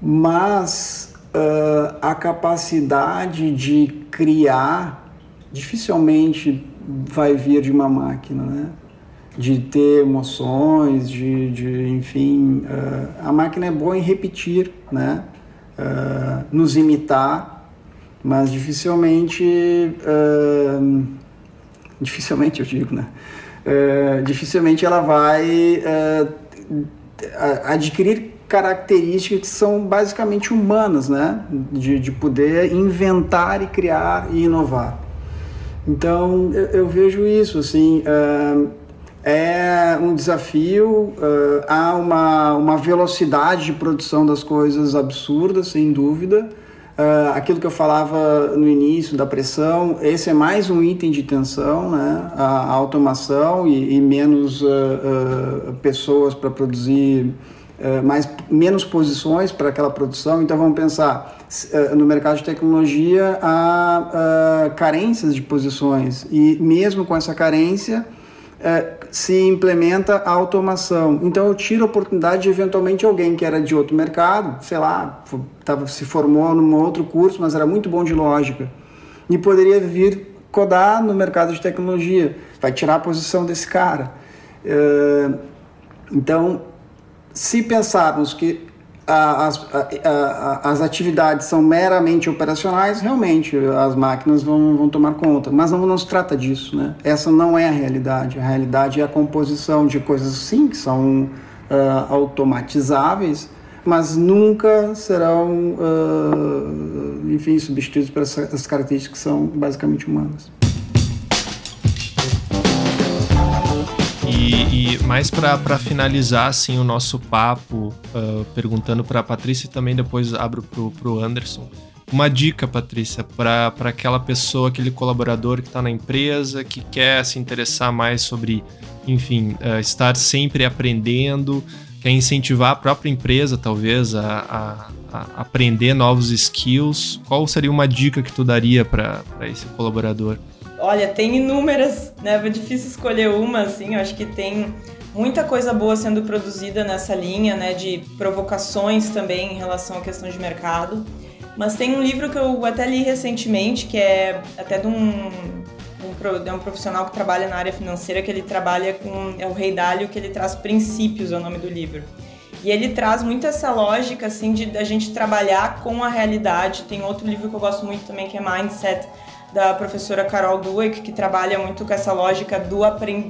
Mas uh, a capacidade de criar dificilmente vai vir de uma máquina, né? De ter emoções, de, de enfim, uh, a máquina é boa em repetir, né? Uh, nos imitar, mas dificilmente, uh, dificilmente eu digo, né? dificilmente ela vai adquirir características que são basicamente humanas, né? De, de poder inventar e criar e inovar. Então eu, eu vejo isso assim. Uh, é um desafio, uh, há uma, uma velocidade de produção das coisas absurda, sem dúvida. Uh, aquilo que eu falava no início da pressão, esse é mais um item de tensão, né? a, a automação e, e menos uh, pessoas para produzir mais menos posições para aquela produção. Então vamos pensar eh, no mercado de tecnologia há uh, carências de posições e mesmo com essa carência uh, se implementa a automação. Então eu tiro a oportunidade de eventualmente alguém que era de outro mercado, sei lá, tava, se formou num outro curso, mas era muito bom de lógica e poderia vir codar no mercado de tecnologia. Vai tirar a posição desse cara. Uh, então, se pensarmos que as, as atividades são meramente operacionais, realmente as máquinas vão, vão tomar conta. Mas não, não se trata disso, né? Essa não é a realidade. A realidade é a composição de coisas, sim, que são uh, automatizáveis, mas nunca serão, uh, enfim, substituídos por essas características que são basicamente humanas. E, mais para finalizar assim o nosso papo, uh, perguntando para a Patrícia e também depois abro para o Anderson. Uma dica, Patrícia, para aquela pessoa, aquele colaborador que está na empresa, que quer se interessar mais sobre, enfim, uh, estar sempre aprendendo, quer incentivar a própria empresa, talvez, a, a, a aprender novos skills. Qual seria uma dica que tu daria para esse colaborador? Olha, tem inúmeras, né? É difícil escolher uma, assim. Eu acho que tem muita coisa boa sendo produzida nessa linha, né? De provocações também em relação à questão de mercado. Mas tem um livro que eu até li recentemente, que é até de um, é um profissional que trabalha na área financeira, que ele trabalha com. É o Rei Dálio, que ele traz princípios, é o nome do livro. E ele traz muito essa lógica, assim, de a gente trabalhar com a realidade. Tem outro livro que eu gosto muito também, que é Mindset da professora Carol Dweck, que trabalha muito com essa lógica do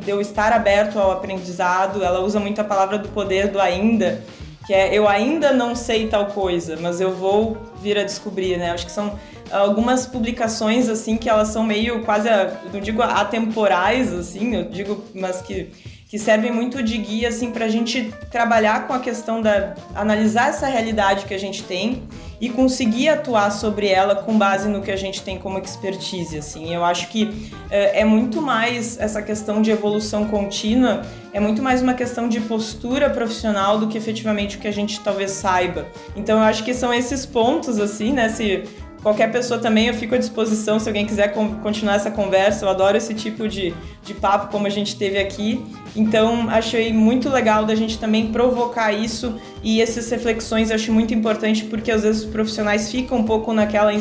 de eu estar aberto ao aprendizado. Ela usa muito a palavra do poder do ainda, que é eu ainda não sei tal coisa, mas eu vou vir a descobrir, né? Acho que são algumas publicações assim que elas são meio quase, não digo atemporais assim, eu digo, mas que que servem muito de guia assim para a gente trabalhar com a questão da analisar essa realidade que a gente tem e conseguir atuar sobre ela com base no que a gente tem como expertise assim. Eu acho que é, é muito mais essa questão de evolução contínua é muito mais uma questão de postura profissional do que efetivamente o que a gente talvez saiba. Então eu acho que são esses pontos assim né se Qualquer pessoa também, eu fico à disposição se alguém quiser continuar essa conversa. Eu adoro esse tipo de, de papo como a gente teve aqui. Então, achei muito legal da gente também provocar isso e essas reflexões eu acho muito importante porque às vezes os profissionais ficam um pouco naquela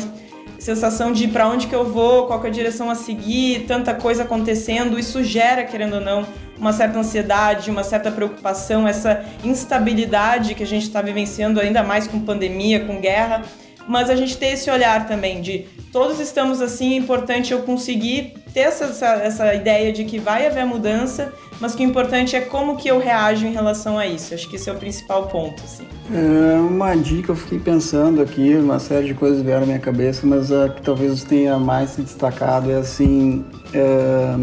sensação de para onde que eu vou, qual é a direção a seguir, tanta coisa acontecendo, isso gera, querendo ou não, uma certa ansiedade, uma certa preocupação, essa instabilidade que a gente está vivenciando ainda mais com pandemia, com guerra mas a gente ter esse olhar também de todos estamos assim, é importante eu conseguir ter essa, essa, essa, ideia de que vai haver mudança, mas que o importante é como que eu reajo em relação a isso. Acho que esse é o principal ponto. Assim. É uma dica, eu fiquei pensando aqui, uma série de coisas vieram na minha cabeça, mas a que talvez tenha mais se destacado é assim... É,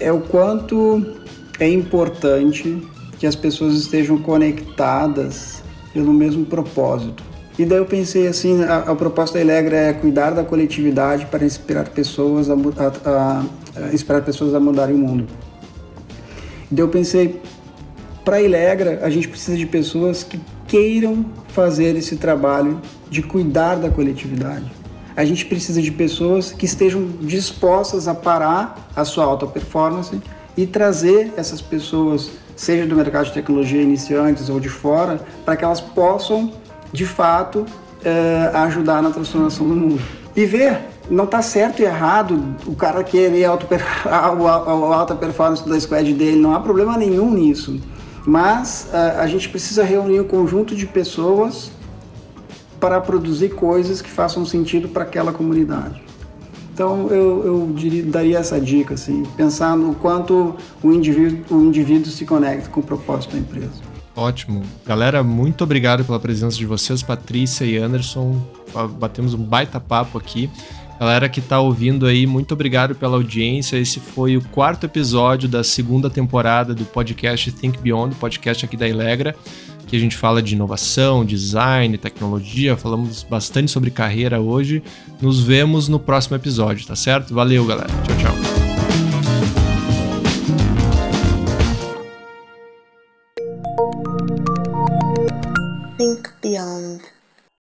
é o quanto é importante que as pessoas estejam conectadas pelo mesmo propósito. E daí eu pensei assim, a, a proposta da Elegra é cuidar da coletividade para inspirar pessoas a, a, a inspirar pessoas a mudarem o mundo. E daí eu pensei, para a Elegra a gente precisa de pessoas que queiram fazer esse trabalho de cuidar da coletividade. A gente precisa de pessoas que estejam dispostas a parar a sua alta performance e trazer essas pessoas, seja do mercado de tecnologia iniciantes ou de fora, para que elas possam de fato, é, ajudar na transformação do mundo. E ver, não está certo e errado o cara querer auto, a, alta performance da squad dele, não há problema nenhum nisso. Mas a, é, a gente precisa reunir um conjunto de pessoas para produzir coisas que façam sentido para aquela comunidade. Então eu, eu diria, daria essa dica, assim, pensar no quanto o indivíduo, o indivíduo se conecta com o propósito da empresa. Ótimo. Galera, muito obrigado pela presença de vocês, Patrícia e Anderson. Batemos um baita papo aqui. Galera que está ouvindo aí, muito obrigado pela audiência. Esse foi o quarto episódio da segunda temporada do podcast Think Beyond, podcast aqui da Ilegra, que a gente fala de inovação, design, tecnologia, falamos bastante sobre carreira hoje. Nos vemos no próximo episódio, tá certo? Valeu, galera. Tchau, tchau.